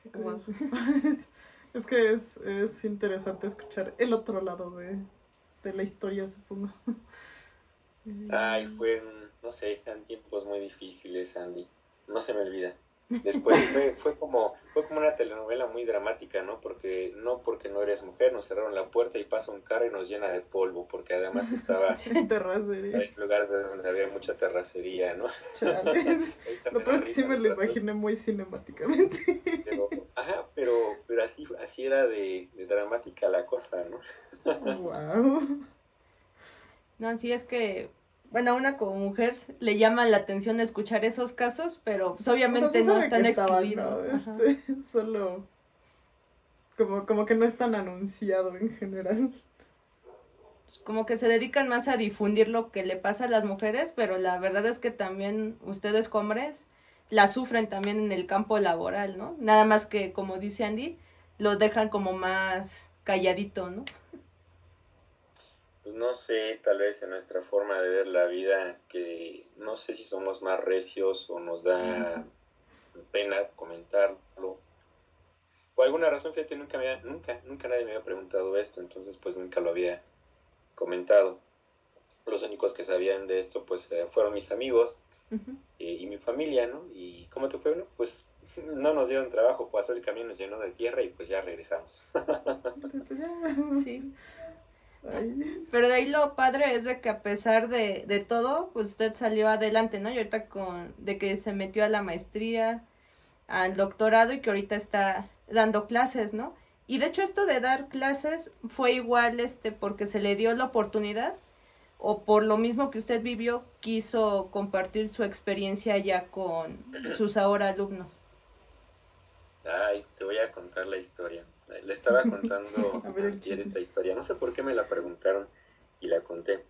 Qué curioso. es que es, es interesante escuchar el otro lado de, de la historia, supongo. Ay, fueron, no sé, eran tiempos muy difíciles, Andy, no se me olvida. Después fue, fue como fue como una telenovela muy dramática, ¿no? Porque no porque no eres mujer, nos cerraron la puerta y pasa un carro y nos llena de polvo, porque además estaba En un lugar de donde había mucha terracería, ¿no? Lo peor es que sí me lo imaginé muy cinemáticamente. Pero, ajá, pero, pero así, así era de, de dramática la cosa, ¿no? wow. No, sí es que, bueno, a una como mujer le llama la atención escuchar esos casos, pero pues obviamente no están excluidos. ajá. Este, solo como, como que no es tan anunciado en general. Como que se dedican más a difundir lo que le pasa a las mujeres, pero la verdad es que también ustedes hombres la sufren también en el campo laboral, ¿no? Nada más que, como dice Andy, lo dejan como más calladito, ¿no? Pues no sé, tal vez en nuestra forma de ver la vida, que no sé si somos más recios o nos da pena comentarlo. Por alguna razón, fíjate, nunca, me había- nunca, nunca nadie me había preguntado esto, entonces pues nunca lo había comentado. Los únicos que sabían de esto pues eh, fueron mis amigos eh, y mi familia, ¿no? ¿Y cómo te fue? No, pues no nos dieron trabajo, pasó el camión, nos llenó de tierra y pues ya regresamos. Pues ya. Sí. Pero de ahí lo padre es de que a pesar de, de todo, pues usted salió adelante, ¿no? Y ahorita con, de que se metió a la maestría, al doctorado y que ahorita está dando clases, ¿no? Y de hecho esto de dar clases fue igual, este, porque se le dio la oportunidad o por lo mismo que usted vivió, quiso compartir su experiencia ya con sus ahora alumnos. Ay, te voy a contar la historia. Le estaba contando A ver el ayer chisme. esta historia. No sé por qué me la preguntaron y la conté.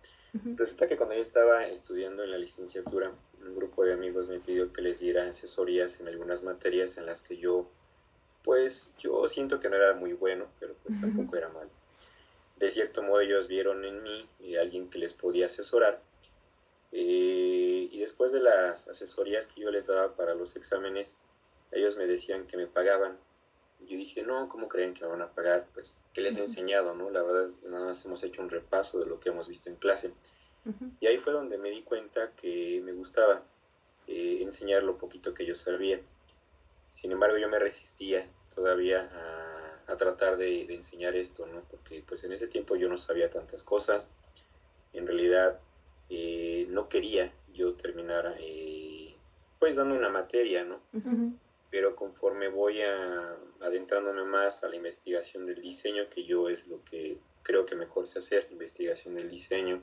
Resulta que cuando yo estaba estudiando en la licenciatura, un grupo de amigos me pidió que les diera asesorías en algunas materias en las que yo, pues, yo siento que no era muy bueno, pero pues tampoco era mal. De cierto modo ellos vieron en mí eh, alguien que les podía asesorar. Eh, y después de las asesorías que yo les daba para los exámenes, ellos me decían que me pagaban. Yo dije, no, ¿cómo creen que me van a pagar? Pues, ¿qué les he enseñado, no? La verdad, es- nada más hemos hecho un repaso de lo que hemos visto en clase. Y ahí fue donde me di cuenta que me gustaba eh, enseñar lo poquito que yo sabía. Sin embargo, yo me resistía todavía a, a tratar de, de enseñar esto, ¿no? Porque pues en ese tiempo yo no sabía tantas cosas. En realidad, eh, no quería yo terminar eh, pues dando una materia, ¿no? Pero conforme voy a, adentrándome más a la investigación del diseño, que yo es lo que creo que mejor sé hacer, investigación del diseño,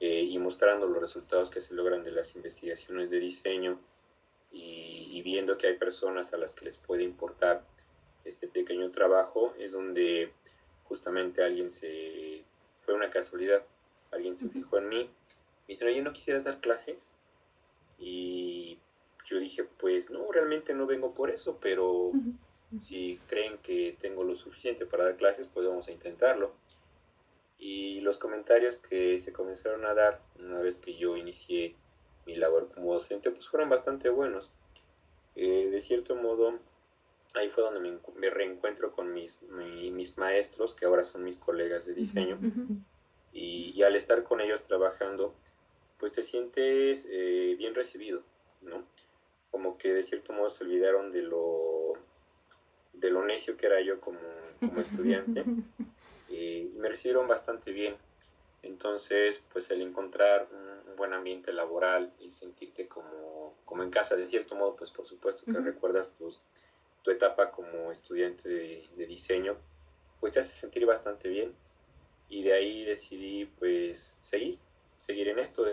eh, y mostrando los resultados que se logran de las investigaciones de diseño, y, y viendo que hay personas a las que les puede importar este pequeño trabajo, es donde justamente alguien se, fue una casualidad, alguien se fijó en mí, me dice, oye, ¿no quisieras dar clases? Y yo dije, pues no, realmente no vengo por eso, pero si creen que tengo lo suficiente para dar clases, pues vamos a intentarlo. Y los comentarios que se comenzaron a dar una vez que yo inicié mi labor como docente, pues fueron bastante buenos. Eh, de cierto modo, ahí fue donde me, reencuentro con mis, mis maestros, que ahora son mis colegas de diseño. y, al estar con ellos trabajando, pues te sientes eh, bien recibido, ¿no? Como que de cierto modo se olvidaron de lo, de lo necio que era yo como, como estudiante y me recibieron bastante bien. Entonces, pues el encontrar un, buen ambiente laboral y sentirte como, como, en casa, de cierto modo, pues por supuesto que recuerdas tus, tu etapa como estudiante de, de, diseño, pues te hace sentir bastante bien. Y de ahí decidí pues seguir, seguir en esto.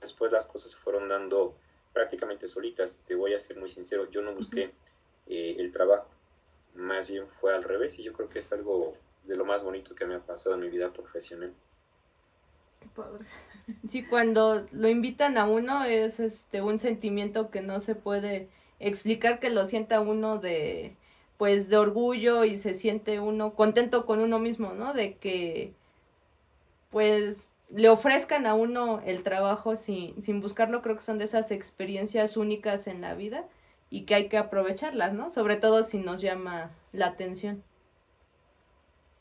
Después las cosas se fueron dando prácticamente solitas. Te voy a ser muy sincero, yo no busqué eh, el trabajo, más bien fue al revés y yo creo que es algo de lo más bonito que me ha pasado en mi vida profesional. Qué padre. Sí, cuando lo invitan a uno es este un sentimiento que no se puede explicar que lo sienta uno de pues de orgullo y se siente uno contento con uno mismo, ¿no? De que pues le ofrezcan a uno el trabajo sin, sin buscarlo, creo que son de esas experiencias únicas en la vida y que hay que aprovecharlas, ¿no? Sobre todo si nos llama la atención.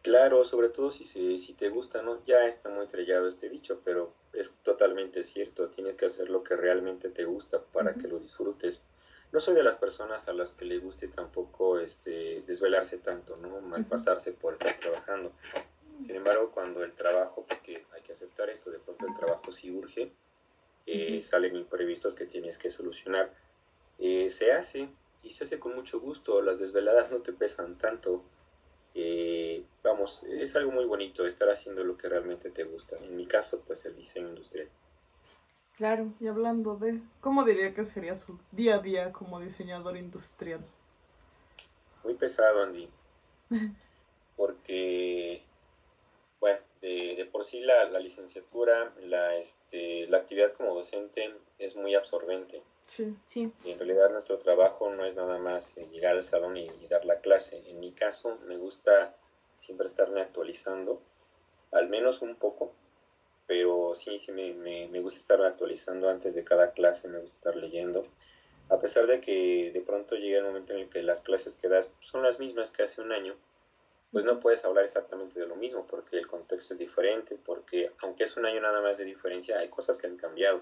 Claro, sobre todo si, si te gusta, ¿no? Ya está muy trillado este dicho, pero es totalmente cierto, tienes que hacer lo que realmente te gusta para que lo disfrutes. No soy de las personas a las que le guste tampoco este, desvelarse tanto, ¿no? Malpasarse por estar trabajando. Sin embargo, cuando el trabajo, porque hay que aceptar esto, de pronto el trabajo sí urge, eh, salen imprevistos que tienes que solucionar, eh, se hace y se hace con mucho gusto, las desveladas no te pesan tanto, eh, vamos, es algo muy bonito estar haciendo lo que realmente te gusta. En mi caso, pues el diseño industrial. Claro, y hablando de, ¿cómo diría que sería su día a día como diseñador industrial? Muy pesado, Andy. Porque bueno, de, por sí la, licenciatura, la, este, la actividad como docente es muy absorbente. Sí, sí. Y en realidad nuestro trabajo no es nada más eh, llegar al salón y, dar la clase. En mi caso me gusta siempre estarme actualizando, al menos un poco, pero sí, sí me, me, me gusta estarme actualizando antes de cada clase, me gusta estar leyendo. A pesar de que de pronto llega el momento en el que las clases que das son las mismas que hace un año, pues no puedes hablar exactamente de lo mismo porque el contexto es diferente, porque aunque es un año nada más de diferencia, hay cosas que han cambiado.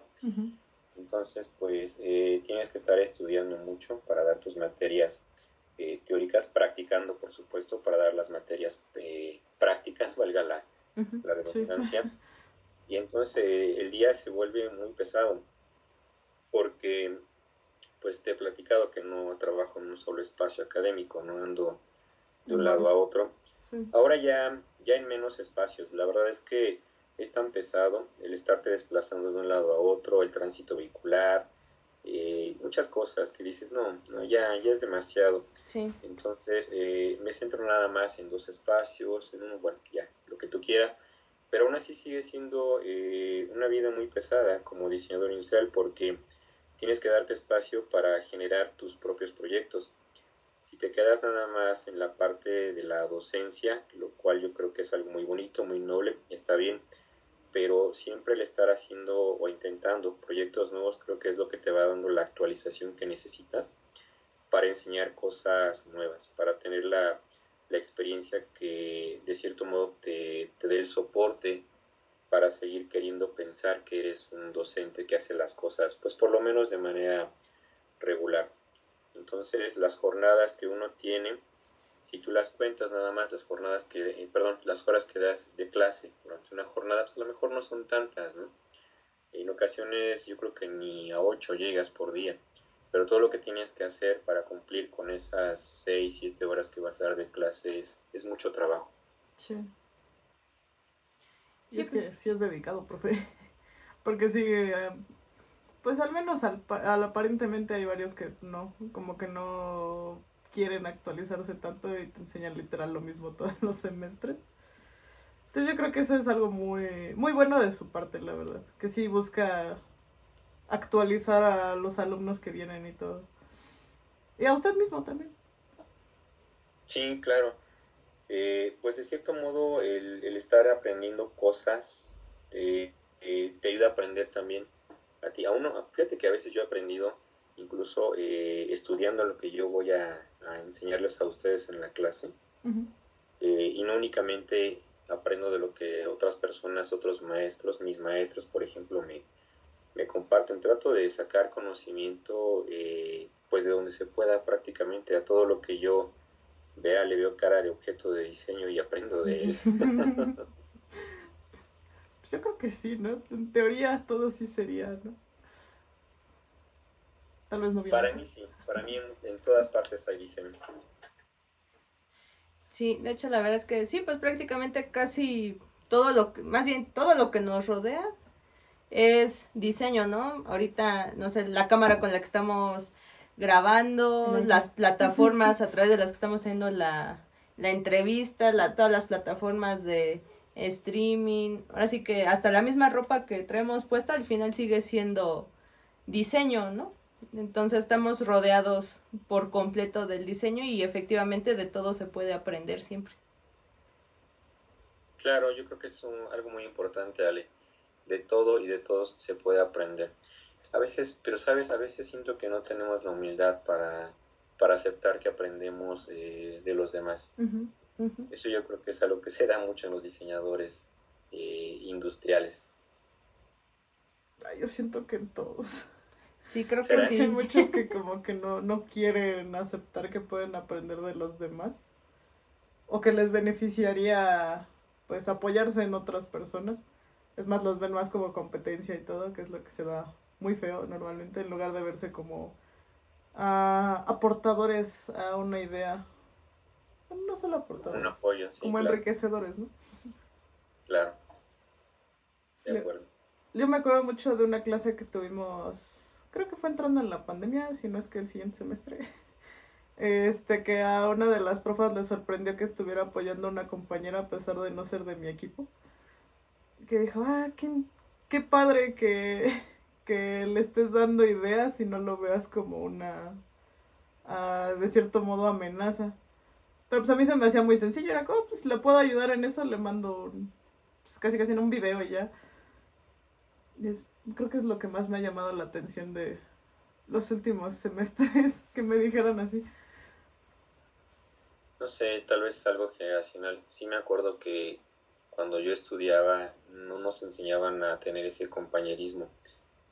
Entonces, pues eh, tienes que estar estudiando mucho para dar tus materias eh, teóricas, practicando, por supuesto, para dar las materias eh, prácticas, valga la, la redundancia. Y entonces el día se vuelve muy pesado porque, pues te he platicado que no trabajo en un solo espacio académico, no ando de un lado a otro. Ahora ya, ya en menos espacios. La verdad es que es tan pesado el estarte desplazando de un lado a otro, el tránsito vehicular, eh, muchas cosas que dices, no, no ya, ya es demasiado. Entonces eh, me centro nada más en dos espacios, en uno, bueno, ya, lo que tú quieras. Pero aún así sigue siendo eh, una vida muy pesada como diseñador industrial porque tienes que darte espacio para generar tus propios proyectos si te quedas nada más en la parte de la docencia, lo cual yo creo que es algo muy bonito, muy noble, está bien, pero siempre el estar haciendo o intentando proyectos nuevos creo que es lo que te va dando la actualización que necesitas para enseñar cosas nuevas, para tener la, experiencia que de cierto modo te, te dé el soporte para seguir queriendo pensar que eres un docente que hace las cosas, pues por lo menos de manera regular. Entonces, las jornadas que uno tiene, si tú las cuentas nada más, las jornadas que, eh, perdón, las horas que das de clase durante una jornada, pues a lo mejor no son tantas, ¿no? En ocasiones yo creo que ni a 8 llegas por día, pero todo lo que tienes que hacer para cumplir con esas 6, 7 horas que vas a dar de clase es, mucho trabajo. Sí. Sí, es que sí es dedicado, profe. Porque sigue eh, pues al menos al, aparentemente hay varios que no, como que no quieren actualizarse tanto y te enseñan literal lo mismo todos los semestres. Entonces yo creo que eso es algo muy, muy bueno de su parte, la verdad. Que sí busca actualizar a los alumnos que vienen y todo. Y a usted mismo también. Sí, claro. Eh, pues de cierto modo el, estar aprendiendo cosas te, eh, te ayuda a aprender también a ti. A uno, fíjate que a veces yo he aprendido incluso eh, estudiando lo que yo voy a, enseñarles a ustedes en la clase. Eh, y no únicamente aprendo de lo que otras personas, otros maestros, mis maestros, por ejemplo, me, me comparten. Trato de sacar conocimiento, pues de donde se pueda prácticamente a todo lo que yo vea, le veo cara de objeto de diseño y aprendo de él. Yo creo que sí, ¿no? En teoría todo sí sería, ¿no? Tal vez no Para mí sí, para mí en, todas partes hay diseño. Sí, de hecho la verdad es que sí, pues prácticamente casi todo lo que, más bien todo lo que nos rodea es diseño, ¿no? Ahorita, no sé, la cámara con la que estamos grabando, las plataformas a través de las que estamos haciendo la, entrevista, la, todas las plataformas de streaming, ahora sí que hasta la misma ropa que traemos puesta al final sigue siendo diseño, ¿no? Entonces estamos rodeados por completo del diseño y efectivamente de todo se puede aprender siempre. Claro, yo creo que es algo muy importante, Ale. De todo y de todos se puede aprender. A veces, pero sabes, a veces siento que no tenemos la humildad para, para aceptar que aprendemos eh, de los demás. Eso yo creo que es algo que se da mucho en los diseñadores eh, industriales. yo siento que en todos. Sí, creo que sí. Hay muchos que como que no, no quieren aceptar que pueden aprender de los demás. O que les beneficiaría pues apoyarse en otras personas. Es más, los ven más como competencia y todo, que es lo que se da muy feo normalmente, en lugar de verse como ah, aportadores a una idea. No solo aportadores. Un apoyo, Como enriquecedores, ¿no? Claro. De acuerdo. Yo me acuerdo mucho de una clase que tuvimos, creo que fue entrando en la pandemia, si no es que el siguiente semestre. Este, que a una de las profas le sorprendió que estuviera apoyando a una compañera a pesar de no ser de mi equipo. Que dijo, ah, qué, qué padre que, que le estés dando ideas y no lo veas como una, uh, de cierto modo, amenaza. Pero pues a mí se me hacía muy sencillo, era como, pues le puedo ayudar en eso, le mando pues, casi casi en un video y ya. es, creo que es lo que más me ha llamado la atención de los últimos semestres, que me dijeran así. No sé, tal vez es algo generacional. Sí me acuerdo que cuando yo estudiaba no nos enseñaban a tener ese compañerismo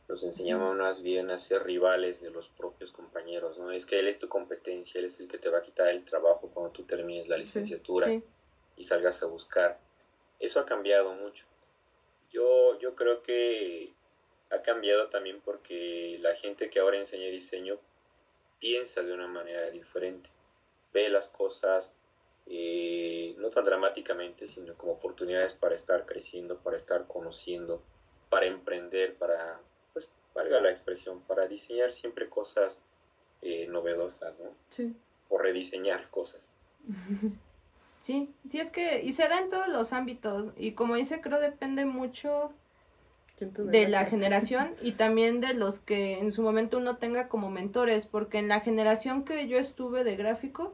nos enseñaban más bien a ser rivales de los propios compañeros, ¿no? Es que él es tu competencia, él es el que te va a quitar el trabajo cuando tú termines la licenciatura y salgas a buscar. Eso ha cambiado mucho. Yo, yo creo que ha cambiado también porque la gente que ahora enseña diseño piensa de una manera diferente, ve las cosas eh, no tan dramáticamente, sino como oportunidades para estar creciendo, para estar conociendo, para emprender, para valga la expresión, para diseñar siempre cosas eh, novedosas, ¿no? Sí. O rediseñar cosas. Sí, sí es que, y se da en todos los ámbitos, y como dice, creo depende mucho de la generación y también de los que en su momento uno tenga como mentores, porque en la generación que yo estuve de gráfico,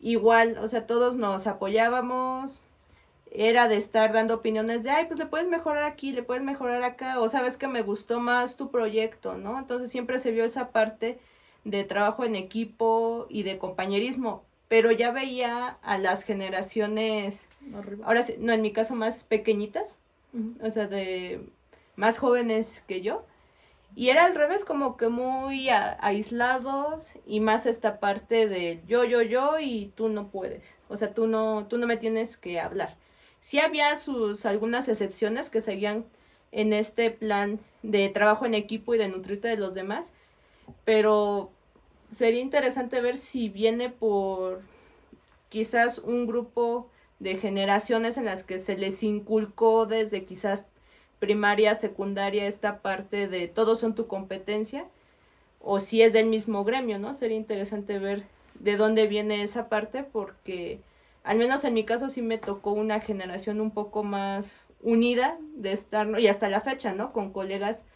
igual, o sea, todos nos apoyábamos, era de estar dando opiniones de, ay, pues le puedes mejorar aquí, le puedes mejorar acá, o sabes que me gustó más tu proyecto, ¿no? Entonces siempre se vio esa parte de trabajo en equipo y de compañerismo, pero ya veía a las generaciones, ahora sí, no, en mi caso más pequeñitas, o sea, de más jóvenes que yo, y era al revés, como que muy aislados y más esta parte de yo, yo, yo y tú no puedes. O sea, tú no, tú no me tienes que hablar. Sí había sus algunas excepciones que seguían en este plan de trabajo en equipo y de nutrirte de los demás, pero sería interesante ver si viene por quizás un grupo de generaciones en las que se les inculcó desde quizás primaria, secundaria, esta parte de todos son tu competencia, o si es del mismo gremio, ¿no? Sería interesante ver de dónde viene esa parte porque al menos en mi caso sí me tocó una generación un poco más unida de estar, y hasta la fecha, ¿no? Con colegas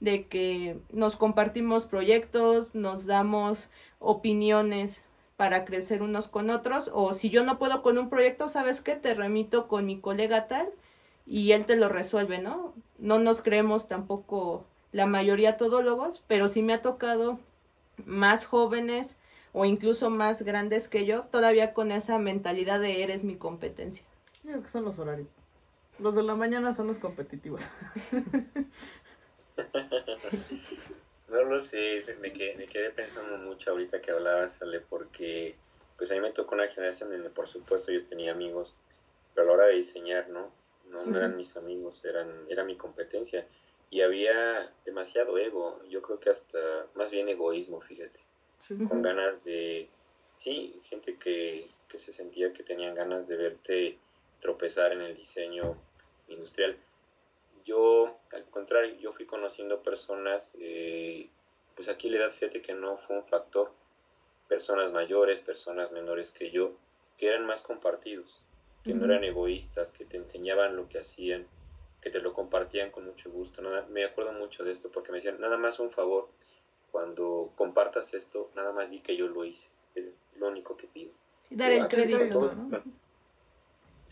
de que nos compartimos proyectos, nos damos opiniones para crecer unos con otros. O si yo no puedo con un proyecto, ¿sabes qué? Te remito con mi colega tal y él te lo resuelve, ¿no? No nos creemos tampoco la mayoría todólogos, pero sí me ha tocado más jóvenes o incluso más grandes que yo, todavía con esa mentalidad de eres mi competencia. Yo creo que son los horarios. Los de la mañana son los competitivos. no lo sé, me quedé, me quedé pensando mucho ahorita que hablabas, Ale, porque pues a mí me tocó una generación donde por supuesto yo tenía amigos, pero a la hora de diseñar, ¿no? No, eran mis amigos, eran, era mi competencia. Y había demasiado ego, yo creo que hasta más bien egoísmo, fíjate. Con ganas de, sí, gente que, que se sentía que tenían ganas de verte tropezar en el diseño industrial. Yo, al contrario, yo fui conociendo personas, eh, pues aquí la edad, fíjate que no fue un factor, personas mayores, personas menores que yo, que eran más compartidos, que no eran egoístas, que te enseñaban lo que hacían, que te lo compartían con mucho gusto. Nada, me acuerdo mucho de esto porque me decían, nada más un favor, cuando compartas esto, nada más di que yo lo hice. Es lo único que pido. dar el crédito.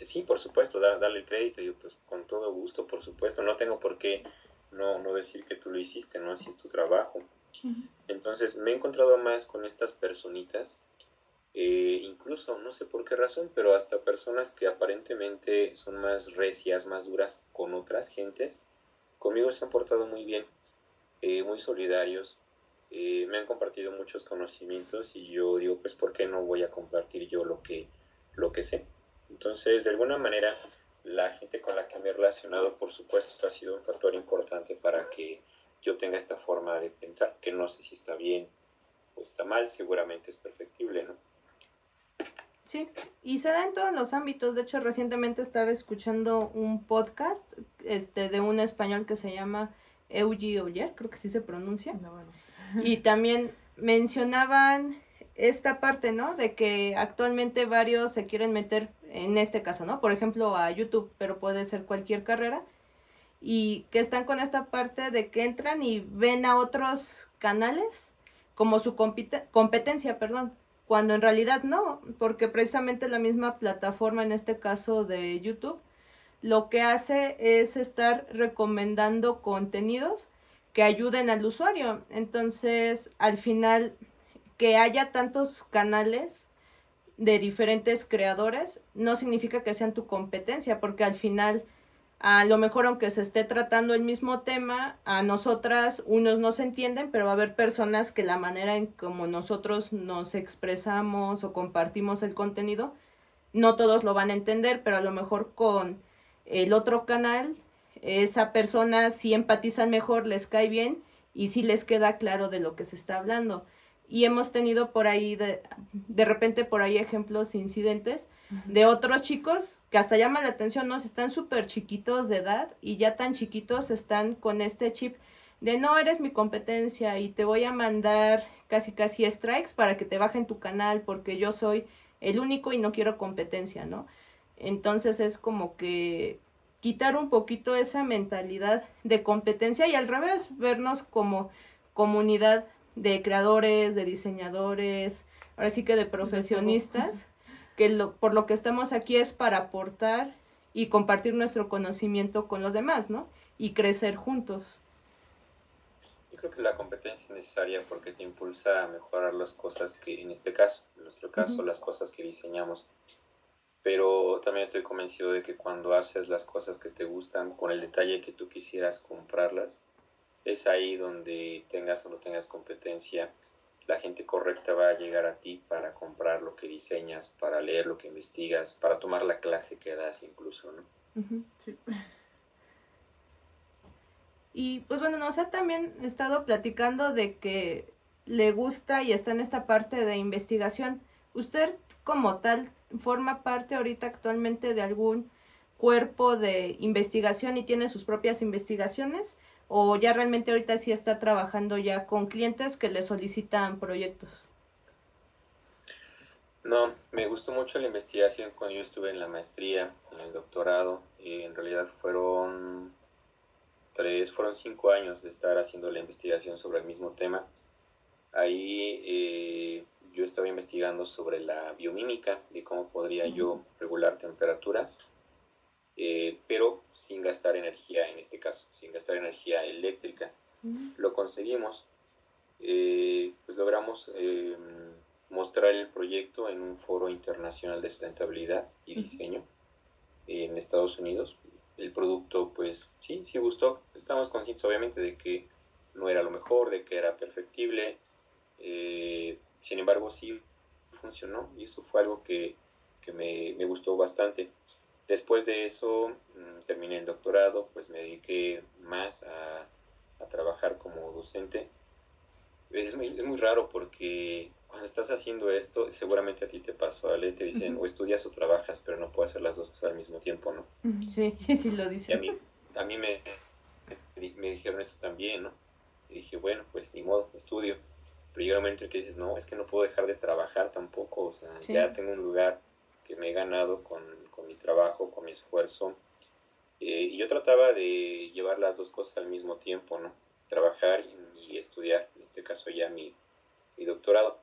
Sí, por supuesto, darle el crédito. Yo, pues, con todo gusto, por supuesto. No tengo por qué no, no decir que tú lo hiciste, no si es tu trabajo. Entonces, me he encontrado más con estas personitas eh, incluso no sé por qué razón, pero hasta personas que aparentemente son más recias, más duras con otras gentes, conmigo se han portado muy bien, eh, muy solidarios, eh, me han compartido muchos conocimientos y yo digo, pues, ¿por qué no voy a compartir yo lo que, lo que sé? Entonces, de alguna manera, la gente con la que me he relacionado, por supuesto, ha sido un factor importante para que yo tenga esta forma de pensar, que no sé si está bien o está mal, seguramente es perfectible, ¿no? Sí, y se da en todos los ámbitos. De hecho, recientemente estaba escuchando un podcast este, de un español que se llama Eugi Oyer, creo que así se pronuncia. Y también mencionaban esta parte, ¿no? De que actualmente varios se quieren meter, en este caso, ¿no? Por ejemplo, a YouTube, pero puede ser cualquier carrera. Y que están con esta parte de que entran y ven a otros canales como su competencia, perdón cuando en realidad no, porque precisamente la misma plataforma, en este caso de YouTube, lo que hace es estar recomendando contenidos que ayuden al usuario. Entonces, al final, que haya tantos canales de diferentes creadores no significa que sean tu competencia, porque al final a lo mejor aunque se esté tratando el mismo tema, a nosotras unos no se entienden, pero va a haber personas que la manera en como nosotros nos expresamos o compartimos el contenido, no todos lo van a entender, pero a lo mejor con el otro canal, esa persona sí empatizan mejor, les cae bien y sí les queda claro de lo que se está hablando y hemos tenido por ahí, de, de repente por ahí ejemplos, incidentes de otros chicos que hasta llama la atención, ¿no? Están súper chiquitos de edad y ya tan chiquitos están con este chip de no eres mi competencia y te voy a mandar casi casi strikes para que te bajen tu canal porque yo soy el único y no quiero competencia, ¿no? Entonces es como que quitar un poquito esa mentalidad de competencia y al revés, vernos como comunidad de creadores, de diseñadores, ahora sí que de profesionistas, que lo, por lo que estamos aquí es para aportar y compartir nuestro conocimiento con los demás, ¿no? Y crecer juntos. Yo creo que la competencia es necesaria porque te impulsa a mejorar las cosas que, en este caso, en nuestro caso, las cosas que diseñamos. Pero también estoy convencido de que cuando haces las cosas que te gustan con el detalle que tú quisieras comprarlas, es ahí donde tengas o no tengas competencia, la gente correcta va a llegar a ti para comprar lo que diseñas, para leer lo que investigas, para tomar la clase que das incluso, ¿no? Sí. Y pues bueno, no sé, también estado platicando de que le gusta y está en esta parte de investigación. ¿Usted como tal forma parte ahorita actualmente de algún cuerpo de investigación y tiene sus propias investigaciones? o ya realmente ahorita sí está trabajando ya con clientes que le solicitan proyectos? No, me gustó mucho la investigación cuando yo estuve en la maestría, en el doctorado, y en realidad fueron tres, fueron cinco años de estar haciendo la investigación sobre el mismo tema. Ahí eh, yo estaba investigando sobre la biomímica, de cómo podría yo regular temperaturas, eh, pero sin gastar energía en este caso, sin gastar energía eléctrica. Lo conseguimos, eh, pues logramos eh, mostrar el proyecto en un foro internacional de sustentabilidad y diseño en Estados Unidos. El producto, pues sí, sí gustó. Estamos conscientes, obviamente, de que no era lo mejor, de que era perfectible. Eh, sin embargo, sí funcionó y eso fue algo que, que me, me, gustó bastante. Después de eso, mm, terminé el doctorado, pues me dediqué más a, a trabajar como docente. Es muy, es muy raro porque cuando estás haciendo esto, seguramente a ti te pasó, Ale, te dicen o estudias o trabajas, pero no puedes hacer las dos cosas al mismo tiempo, ¿no? Sí, sí lo dicen. Y a mí, a mí me, me, dijeron eso también, ¿no? Y dije, bueno, pues ni modo, estudio. Pero llega un momento en que dices, no, es que no puedo dejar de trabajar tampoco, o sea, ya tengo un lugar que me he ganado con, con mi trabajo, con mi esfuerzo. Eh, y yo trataba de llevar las dos cosas al mismo tiempo, ¿no? Trabajar y, y estudiar, en este caso ya mi, mi doctorado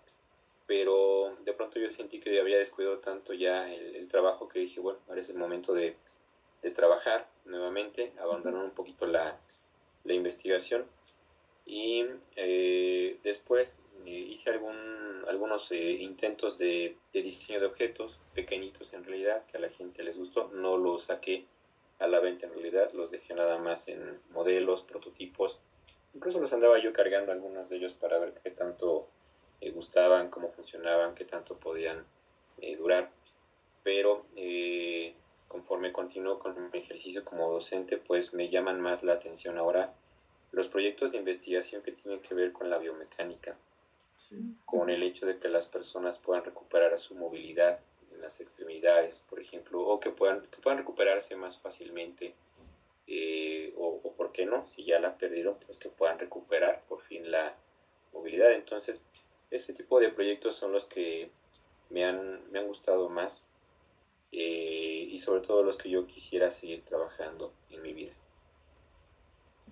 pero de pronto yo sentí que había descuidado tanto ya el, trabajo que dije, bueno, ahora es el momento de, de trabajar nuevamente, abandonar un poquito la, la investigación y eh, después eh, hice algún, algunos eh, intentos de, de, diseño de objetos, pequeñitos en realidad, que a la gente les gustó, no los saqué a la venta en realidad, los dejé nada más en modelos, prototipos, incluso los andaba yo cargando algunos de ellos para ver qué tanto eh, gustaban, cómo funcionaban, qué tanto podían eh, durar. Pero conforme continúo con mi ejercicio como docente, pues me llaman más la atención ahora los proyectos de investigación que tienen que ver con la biomecánica, con el hecho de que las personas puedan recuperar su movilidad en las extremidades, por ejemplo, o que puedan, que puedan recuperarse más fácilmente, o, o, por qué no, si ya la perdieron, pues que puedan recuperar por fin la movilidad. Entonces, ese tipo de proyectos son los que me han, me han gustado más eh, y sobre todo los que yo quisiera seguir trabajando en mi vida.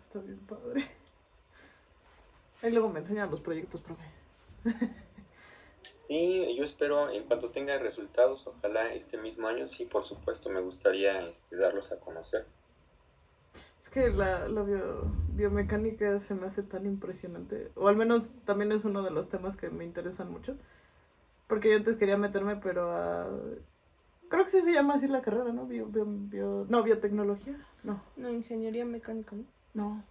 Está bien padre. Ahí luego me enseñan los proyectos, profe. Y yo espero, en cuanto tenga resultados, ojalá este mismo año, sí, por supuesto, me gustaría este, darlos a conocer. Es que la, la bio, biomecánica se me hace tan impresionante. O al menos también es uno de los temas que me interesan mucho. Porque yo antes quería meterme, pero a... Creo que sí se llama así la carrera, ¿no? Bio, bio, bio... No, biotecnología. No. No, ingeniería mecánica, ¿no? No.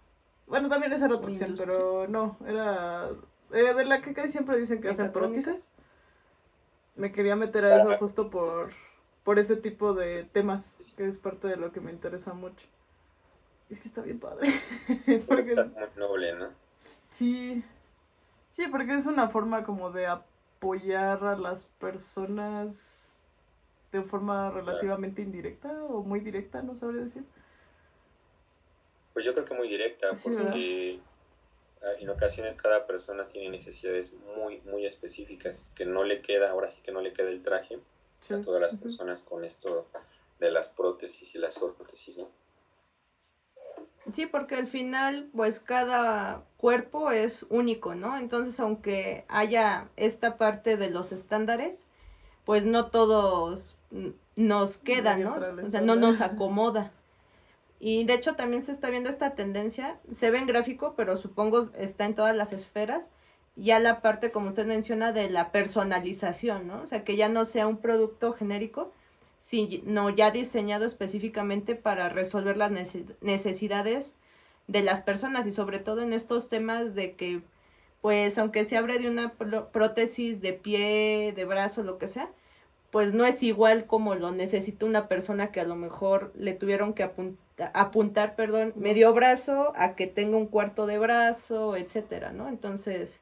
Bueno, también esa era otra opción, pero no. Era... era de la que casi siempre dicen que hacen prótesis. Me quería meter a eso justo por, por ese tipo de temas, que es parte de lo que me interesa mucho. Es que está bien padre. porque... Está muy noble, ¿no? Sí. Sí, porque es una forma como de apoyar a las personas de forma relativamente indirecta o muy directa, no sabré decir. Pues yo creo que muy directa, porque en ocasiones cada persona tiene necesidades muy, muy específicas, que no le queda, ahora sí que no le queda el traje a todas las personas con esto de las prótesis y las órtesis, ¿no? Sí, porque al final, pues cada cuerpo es único, ¿no? Entonces, aunque haya esta parte de los estándares, pues no todos nos quedan, ¿no? O sea, no nos acomoda. Y de hecho también se está viendo esta tendencia, se ve en gráfico, pero supongo está en todas las esferas, ya la parte, como usted menciona, de la personalización, ¿no? O sea, que ya no sea un producto genérico, sino ya diseñado específicamente para resolver las necesidades de las personas. Y sobre todo en estos temas de que pues aunque se abre de una prótesis de pie, de brazo, lo que sea, pues no es igual como lo necesita una persona que a lo mejor le tuvieron que apuntar, apuntar, perdón, medio brazo a que tenga un cuarto de brazo, etcétera, ¿no? Entonces,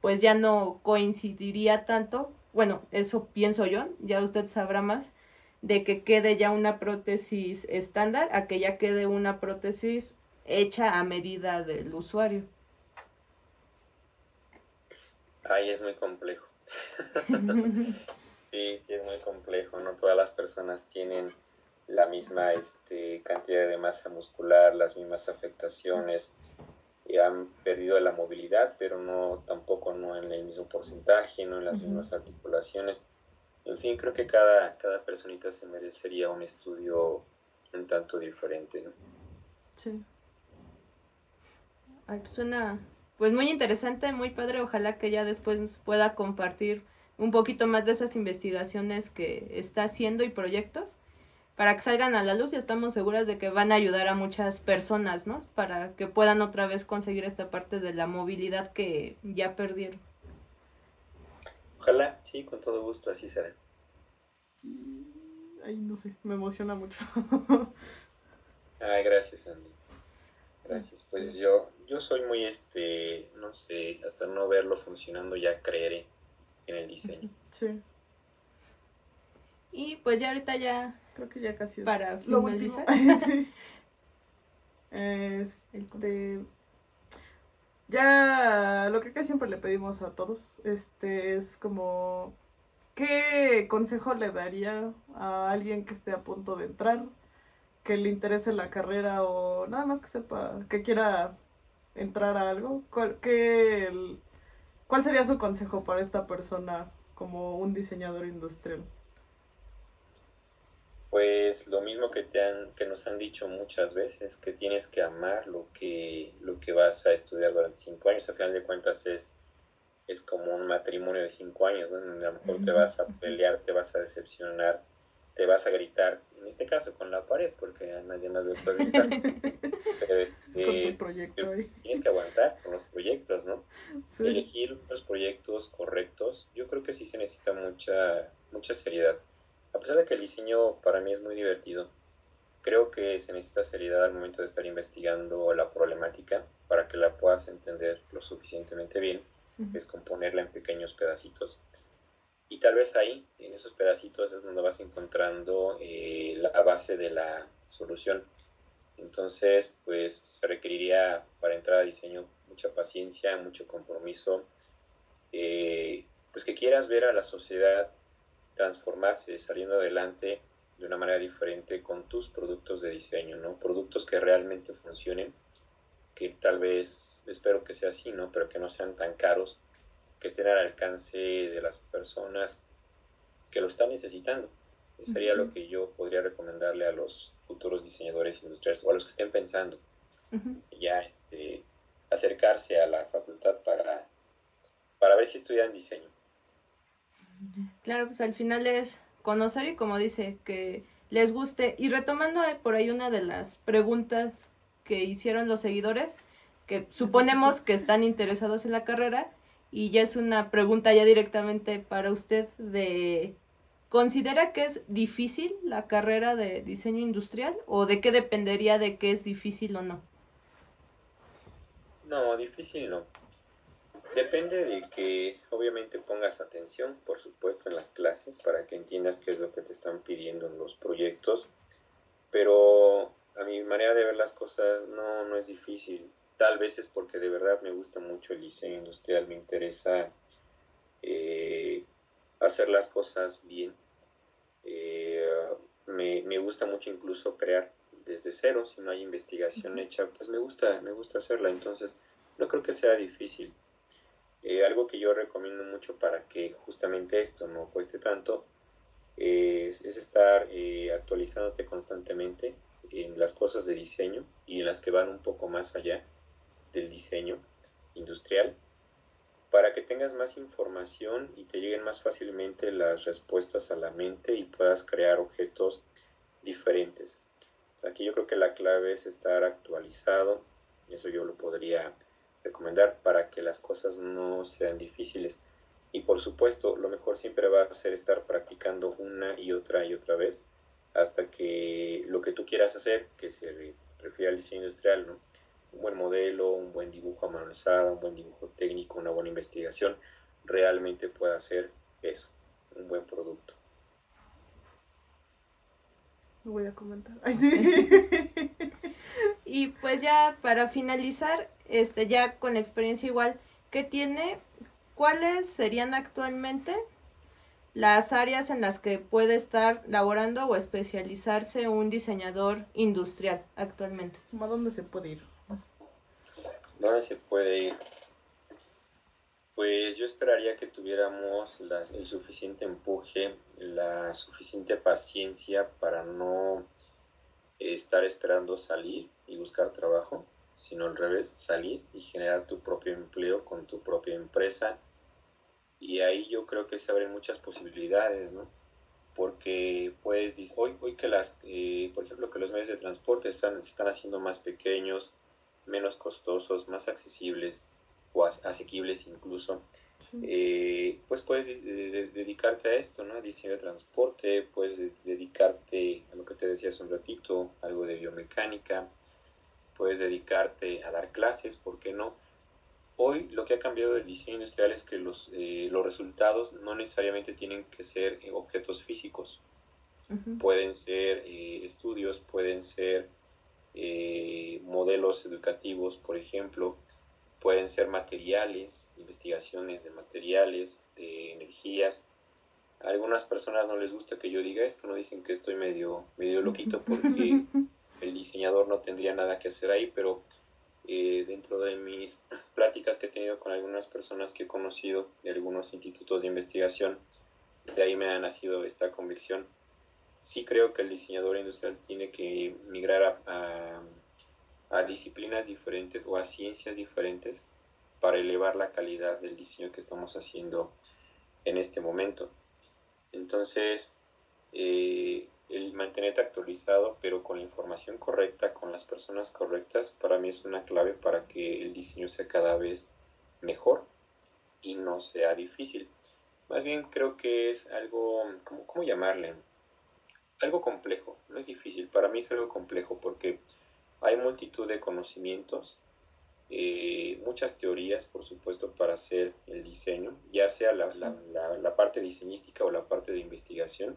pues ya no coincidiría tanto. Bueno, eso pienso yo, ya usted sabrá más de que quede ya una prótesis estándar a que ya quede una prótesis hecha a medida del usuario. Ay, es muy complejo. sí, sí, es muy complejo. No todas las personas tienen la misma este, cantidad de masa muscular, las mismas afectaciones. han perdido la movilidad, pero no tampoco no en el mismo porcentaje, no en las mismas articulaciones. En fin, creo que cada, cada personita se merecería un estudio un tanto diferente, ¿no? Sí. Ay, pues suena pues muy interesante, muy padre. Ojalá que ya después pueda compartir un poquito más de esas investigaciones que está haciendo y proyectos para que salgan a la luz y estamos seguras de que van a ayudar a muchas personas, ¿no? Para que puedan otra vez conseguir esta parte de la movilidad que ya perdieron. Ojalá, sí, con todo gusto, así será. Ay, no sé, me emociona mucho. Ay, gracias, Andy. Gracias. Pues yo, yo soy muy, este, no sé, hasta no verlo funcionando ya creeré en el diseño. Sí. Y pues ya ahorita ya... Creo que ya casi es para lo último. este, ya lo que casi siempre le pedimos a todos, este, es como, ¿qué consejo le daría a alguien que esté a punto de entrar? que le interese la carrera o nada más que sepa, que quiera entrar a algo, ¿cuál, qué, ¿cuál sería su consejo para esta persona como un diseñador industrial? Pues lo mismo que te han, que nos han dicho muchas veces, que tienes que amar lo que, lo que vas a estudiar durante cinco años. A final de cuentas es, es como un matrimonio de cinco años, donde a lo mejor te vas a pelear, te vas a decepcionar, te vas a gritar, en este caso con la pared, porque a nadie más después gritar. Pero este, con tu proyecto Tienes que aguantar con los proyectos, ¿no? Elegir los proyectos correctos. Yo creo que sí se necesita mucha, mucha seriedad. A pesar de que el diseño para mí es muy divertido, creo que se necesita seriedad al momento de estar investigando la problemática para que la puedas entender lo suficientemente bien, es componerla en pequeños pedacitos y tal vez ahí, en esos pedacitos, es donde vas encontrando eh, la base de la solución. Entonces, pues se requeriría para entrar a diseño mucha paciencia, mucho compromiso, eh, pues que quieras ver a la sociedad transformarse, saliendo adelante de una manera diferente con tus productos de diseño, ¿no? Productos que realmente funcionen, que tal vez, espero que sea así, ¿no? Pero que no sean tan caros que estén al alcance de las personas que lo están necesitando. Eso sería lo que yo podría recomendarle a los futuros diseñadores industriales o a los que estén pensando ya este, acercarse a la facultad para, para ver si estudian diseño. Claro, pues al final es conocer y como dice, que les guste. Y retomando por ahí una de las preguntas que hicieron los seguidores, que suponemos que están interesados en la carrera, y ya es una pregunta ya directamente para usted de ¿Considera que es difícil la carrera de diseño industrial o de qué dependería de que es difícil o no? No, difícil no. Depende de que obviamente pongas atención, por supuesto, en las clases para que entiendas qué es lo que te están pidiendo en los proyectos. Pero a mi manera de ver las cosas no, no es difícil tal vez es porque de verdad me gusta mucho el diseño industrial, me interesa eh, hacer las cosas bien. Eh, me, gusta mucho incluso crear desde cero, si no hay investigación hecha, pues me gusta, me gusta hacerla, entonces no creo que sea difícil. Eh, algo que yo recomiendo mucho para que justamente esto no cueste tanto es, es estar actualizándote constantemente en las cosas de diseño y en las que van un poco más allá del diseño industrial para que tengas más información y te lleguen más fácilmente las respuestas a la mente y puedas crear objetos diferentes. Aquí yo creo que la clave es estar actualizado, eso yo lo podría recomendar para que las cosas no sean difíciles. Y por supuesto, lo mejor siempre va a ser estar practicando una y otra y otra vez hasta que lo que tú quieras hacer, que se refiere al diseño industrial, ¿no? un buen modelo, un buen dibujo a mano alzada, un buen dibujo técnico, una buena investigación, realmente pueda hacer eso, un buen producto. No voy a comentar. y pues ya para finalizar, este ya con la experiencia igual que tiene, ¿cuáles serían actualmente las áreas en las que puede estar laborando o especializarse un diseñador industrial actualmente? ¿A dónde se puede ir? ¿Dónde se puede ir? Pues yo esperaría que tuviéramos el suficiente empuje, la suficiente paciencia para no estar esperando salir y buscar trabajo, sino al revés, salir y generar tu propio empleo con tu propia empresa. Y ahí yo creo que se abren muchas posibilidades, ¿no? Porque pues hoy, hoy que las, eh, por ejemplo, que los medios de transporte están, están haciendo más pequeños, menos costosos, más accesibles o asequibles incluso, eh, pues puedes dedicarte a esto, ¿no? Diseño de transporte, puedes dedicarte a lo que te decía hace un ratito, algo de biomecánica, puedes dedicarte a dar clases, ¿por qué no? Hoy lo que ha cambiado del diseño industrial es que los, eh, los resultados no necesariamente tienen que ser objetos físicos. Pueden ser eh, estudios, pueden ser eh, modelos educativos, por ejemplo, pueden ser materiales, investigaciones de materiales, de energías. A algunas personas no les gusta que yo diga esto, no dicen que estoy medio, medio loquito porque el diseñador no tendría nada que hacer ahí, pero eh, dentro de mis pláticas que he tenido con algunas personas que he conocido de algunos institutos de investigación, de ahí me ha nacido esta convicción sí creo que el diseñador industrial tiene que migrar a, disciplinas diferentes o a ciencias diferentes para elevar la calidad del diseño que estamos haciendo en este momento. Entonces, eh, el mantenerte actualizado, pero con la información correcta, con las personas correctas, para mí es una clave para que el diseño sea cada vez mejor y no sea difícil. Más bien creo que es algo, ¿cómo, cómo llamarle? algo complejo, no es difícil, para mí es algo complejo porque hay multitud de conocimientos, eh, muchas teorías, por supuesto, para hacer el diseño, ya sea la, parte diseñística o la parte de investigación,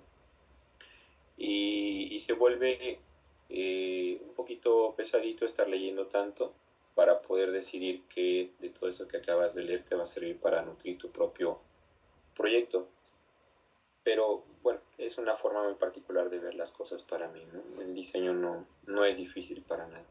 y, se vuelve eh, un poquito pesadito estar leyendo tanto para poder decidir que de todo eso que acabas de leer te va a servir para nutrir tu propio proyecto. Pero bueno, es una forma muy particular de ver las cosas para mí. El diseño no, no es difícil para nada.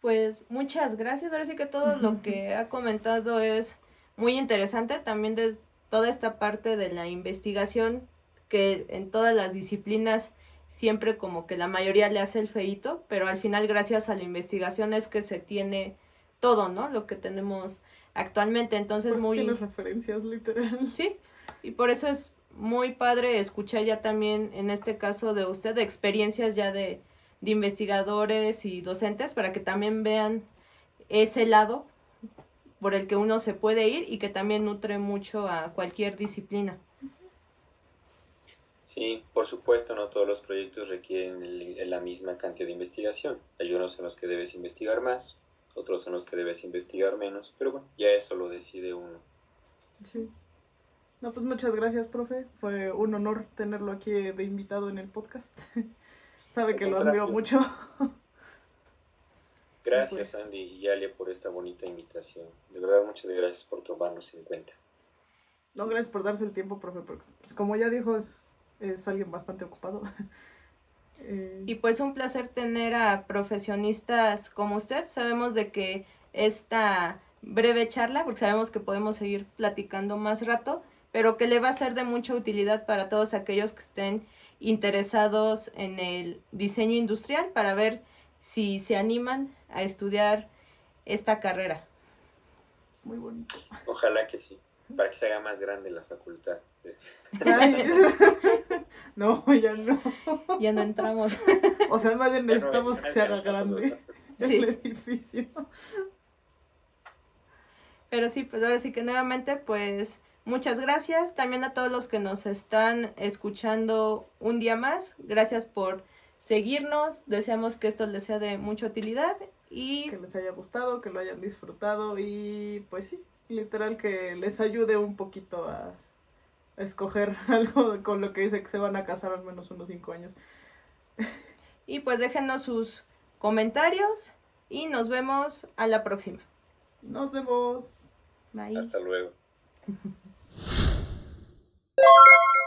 Pues muchas gracias. Ahora sí que todo lo que ha comentado es muy interesante. También de toda esta parte de la investigación que en todas las disciplinas siempre como que la mayoría le hace el feito, pero al final gracias a la investigación es que se tiene todo, ¿no? Lo que tenemos actualmente. Entonces muy... Tienes referencias literal. Sí, y por eso es muy padre escuchar ya también, en este caso de usted, de experiencias ya de, de investigadores y docentes para que también vean ese lado por el que uno se puede ir y que también nutre mucho a cualquier disciplina. Sí, por supuesto, no todos los proyectos requieren la misma cantidad de investigación. Hay unos en los que debes investigar más, otros en los que debes investigar menos, pero bueno, ya eso lo decide uno. Sí. No, pues muchas gracias, profe. Fue un honor tenerlo aquí de invitado en el podcast. Sabe que lo admiro mucho. Gracias, pues Andy y Ale, por esta bonita invitación. De verdad, muchas gracias por tomarnos en cuenta. No, gracias por darse el tiempo, profe, porque pues, como ya dijo, es, es alguien bastante ocupado. Eh, y pues un placer tener a profesionistas como usted. Sabemos de que esta breve charla, porque sabemos que podemos seguir platicando más rato, pero que le va a ser de mucha utilidad para todos aquellos que estén interesados en el diseño industrial para ver si se animan a estudiar esta carrera. Es muy bonito. Ojalá que sí, para que se haga más grande la facultad. no, ya no. Ya no entramos. O sea, más bien necesitamos que se haga grande el edificio. Pero sí, pues ahora sí que nuevamente, pues Muchas gracias también a todos los que nos están escuchando un día más. Gracias por seguirnos. Deseamos que esto les sea de mucha utilidad y que les haya gustado, que lo hayan disfrutado y pues sí, literal que les ayude un poquito a, escoger algo con lo que dice que se van a casar al menos unos cinco años. Y pues déjenos sus comentarios y nos vemos a la próxima. Nos vemos. Bye. Hasta luego.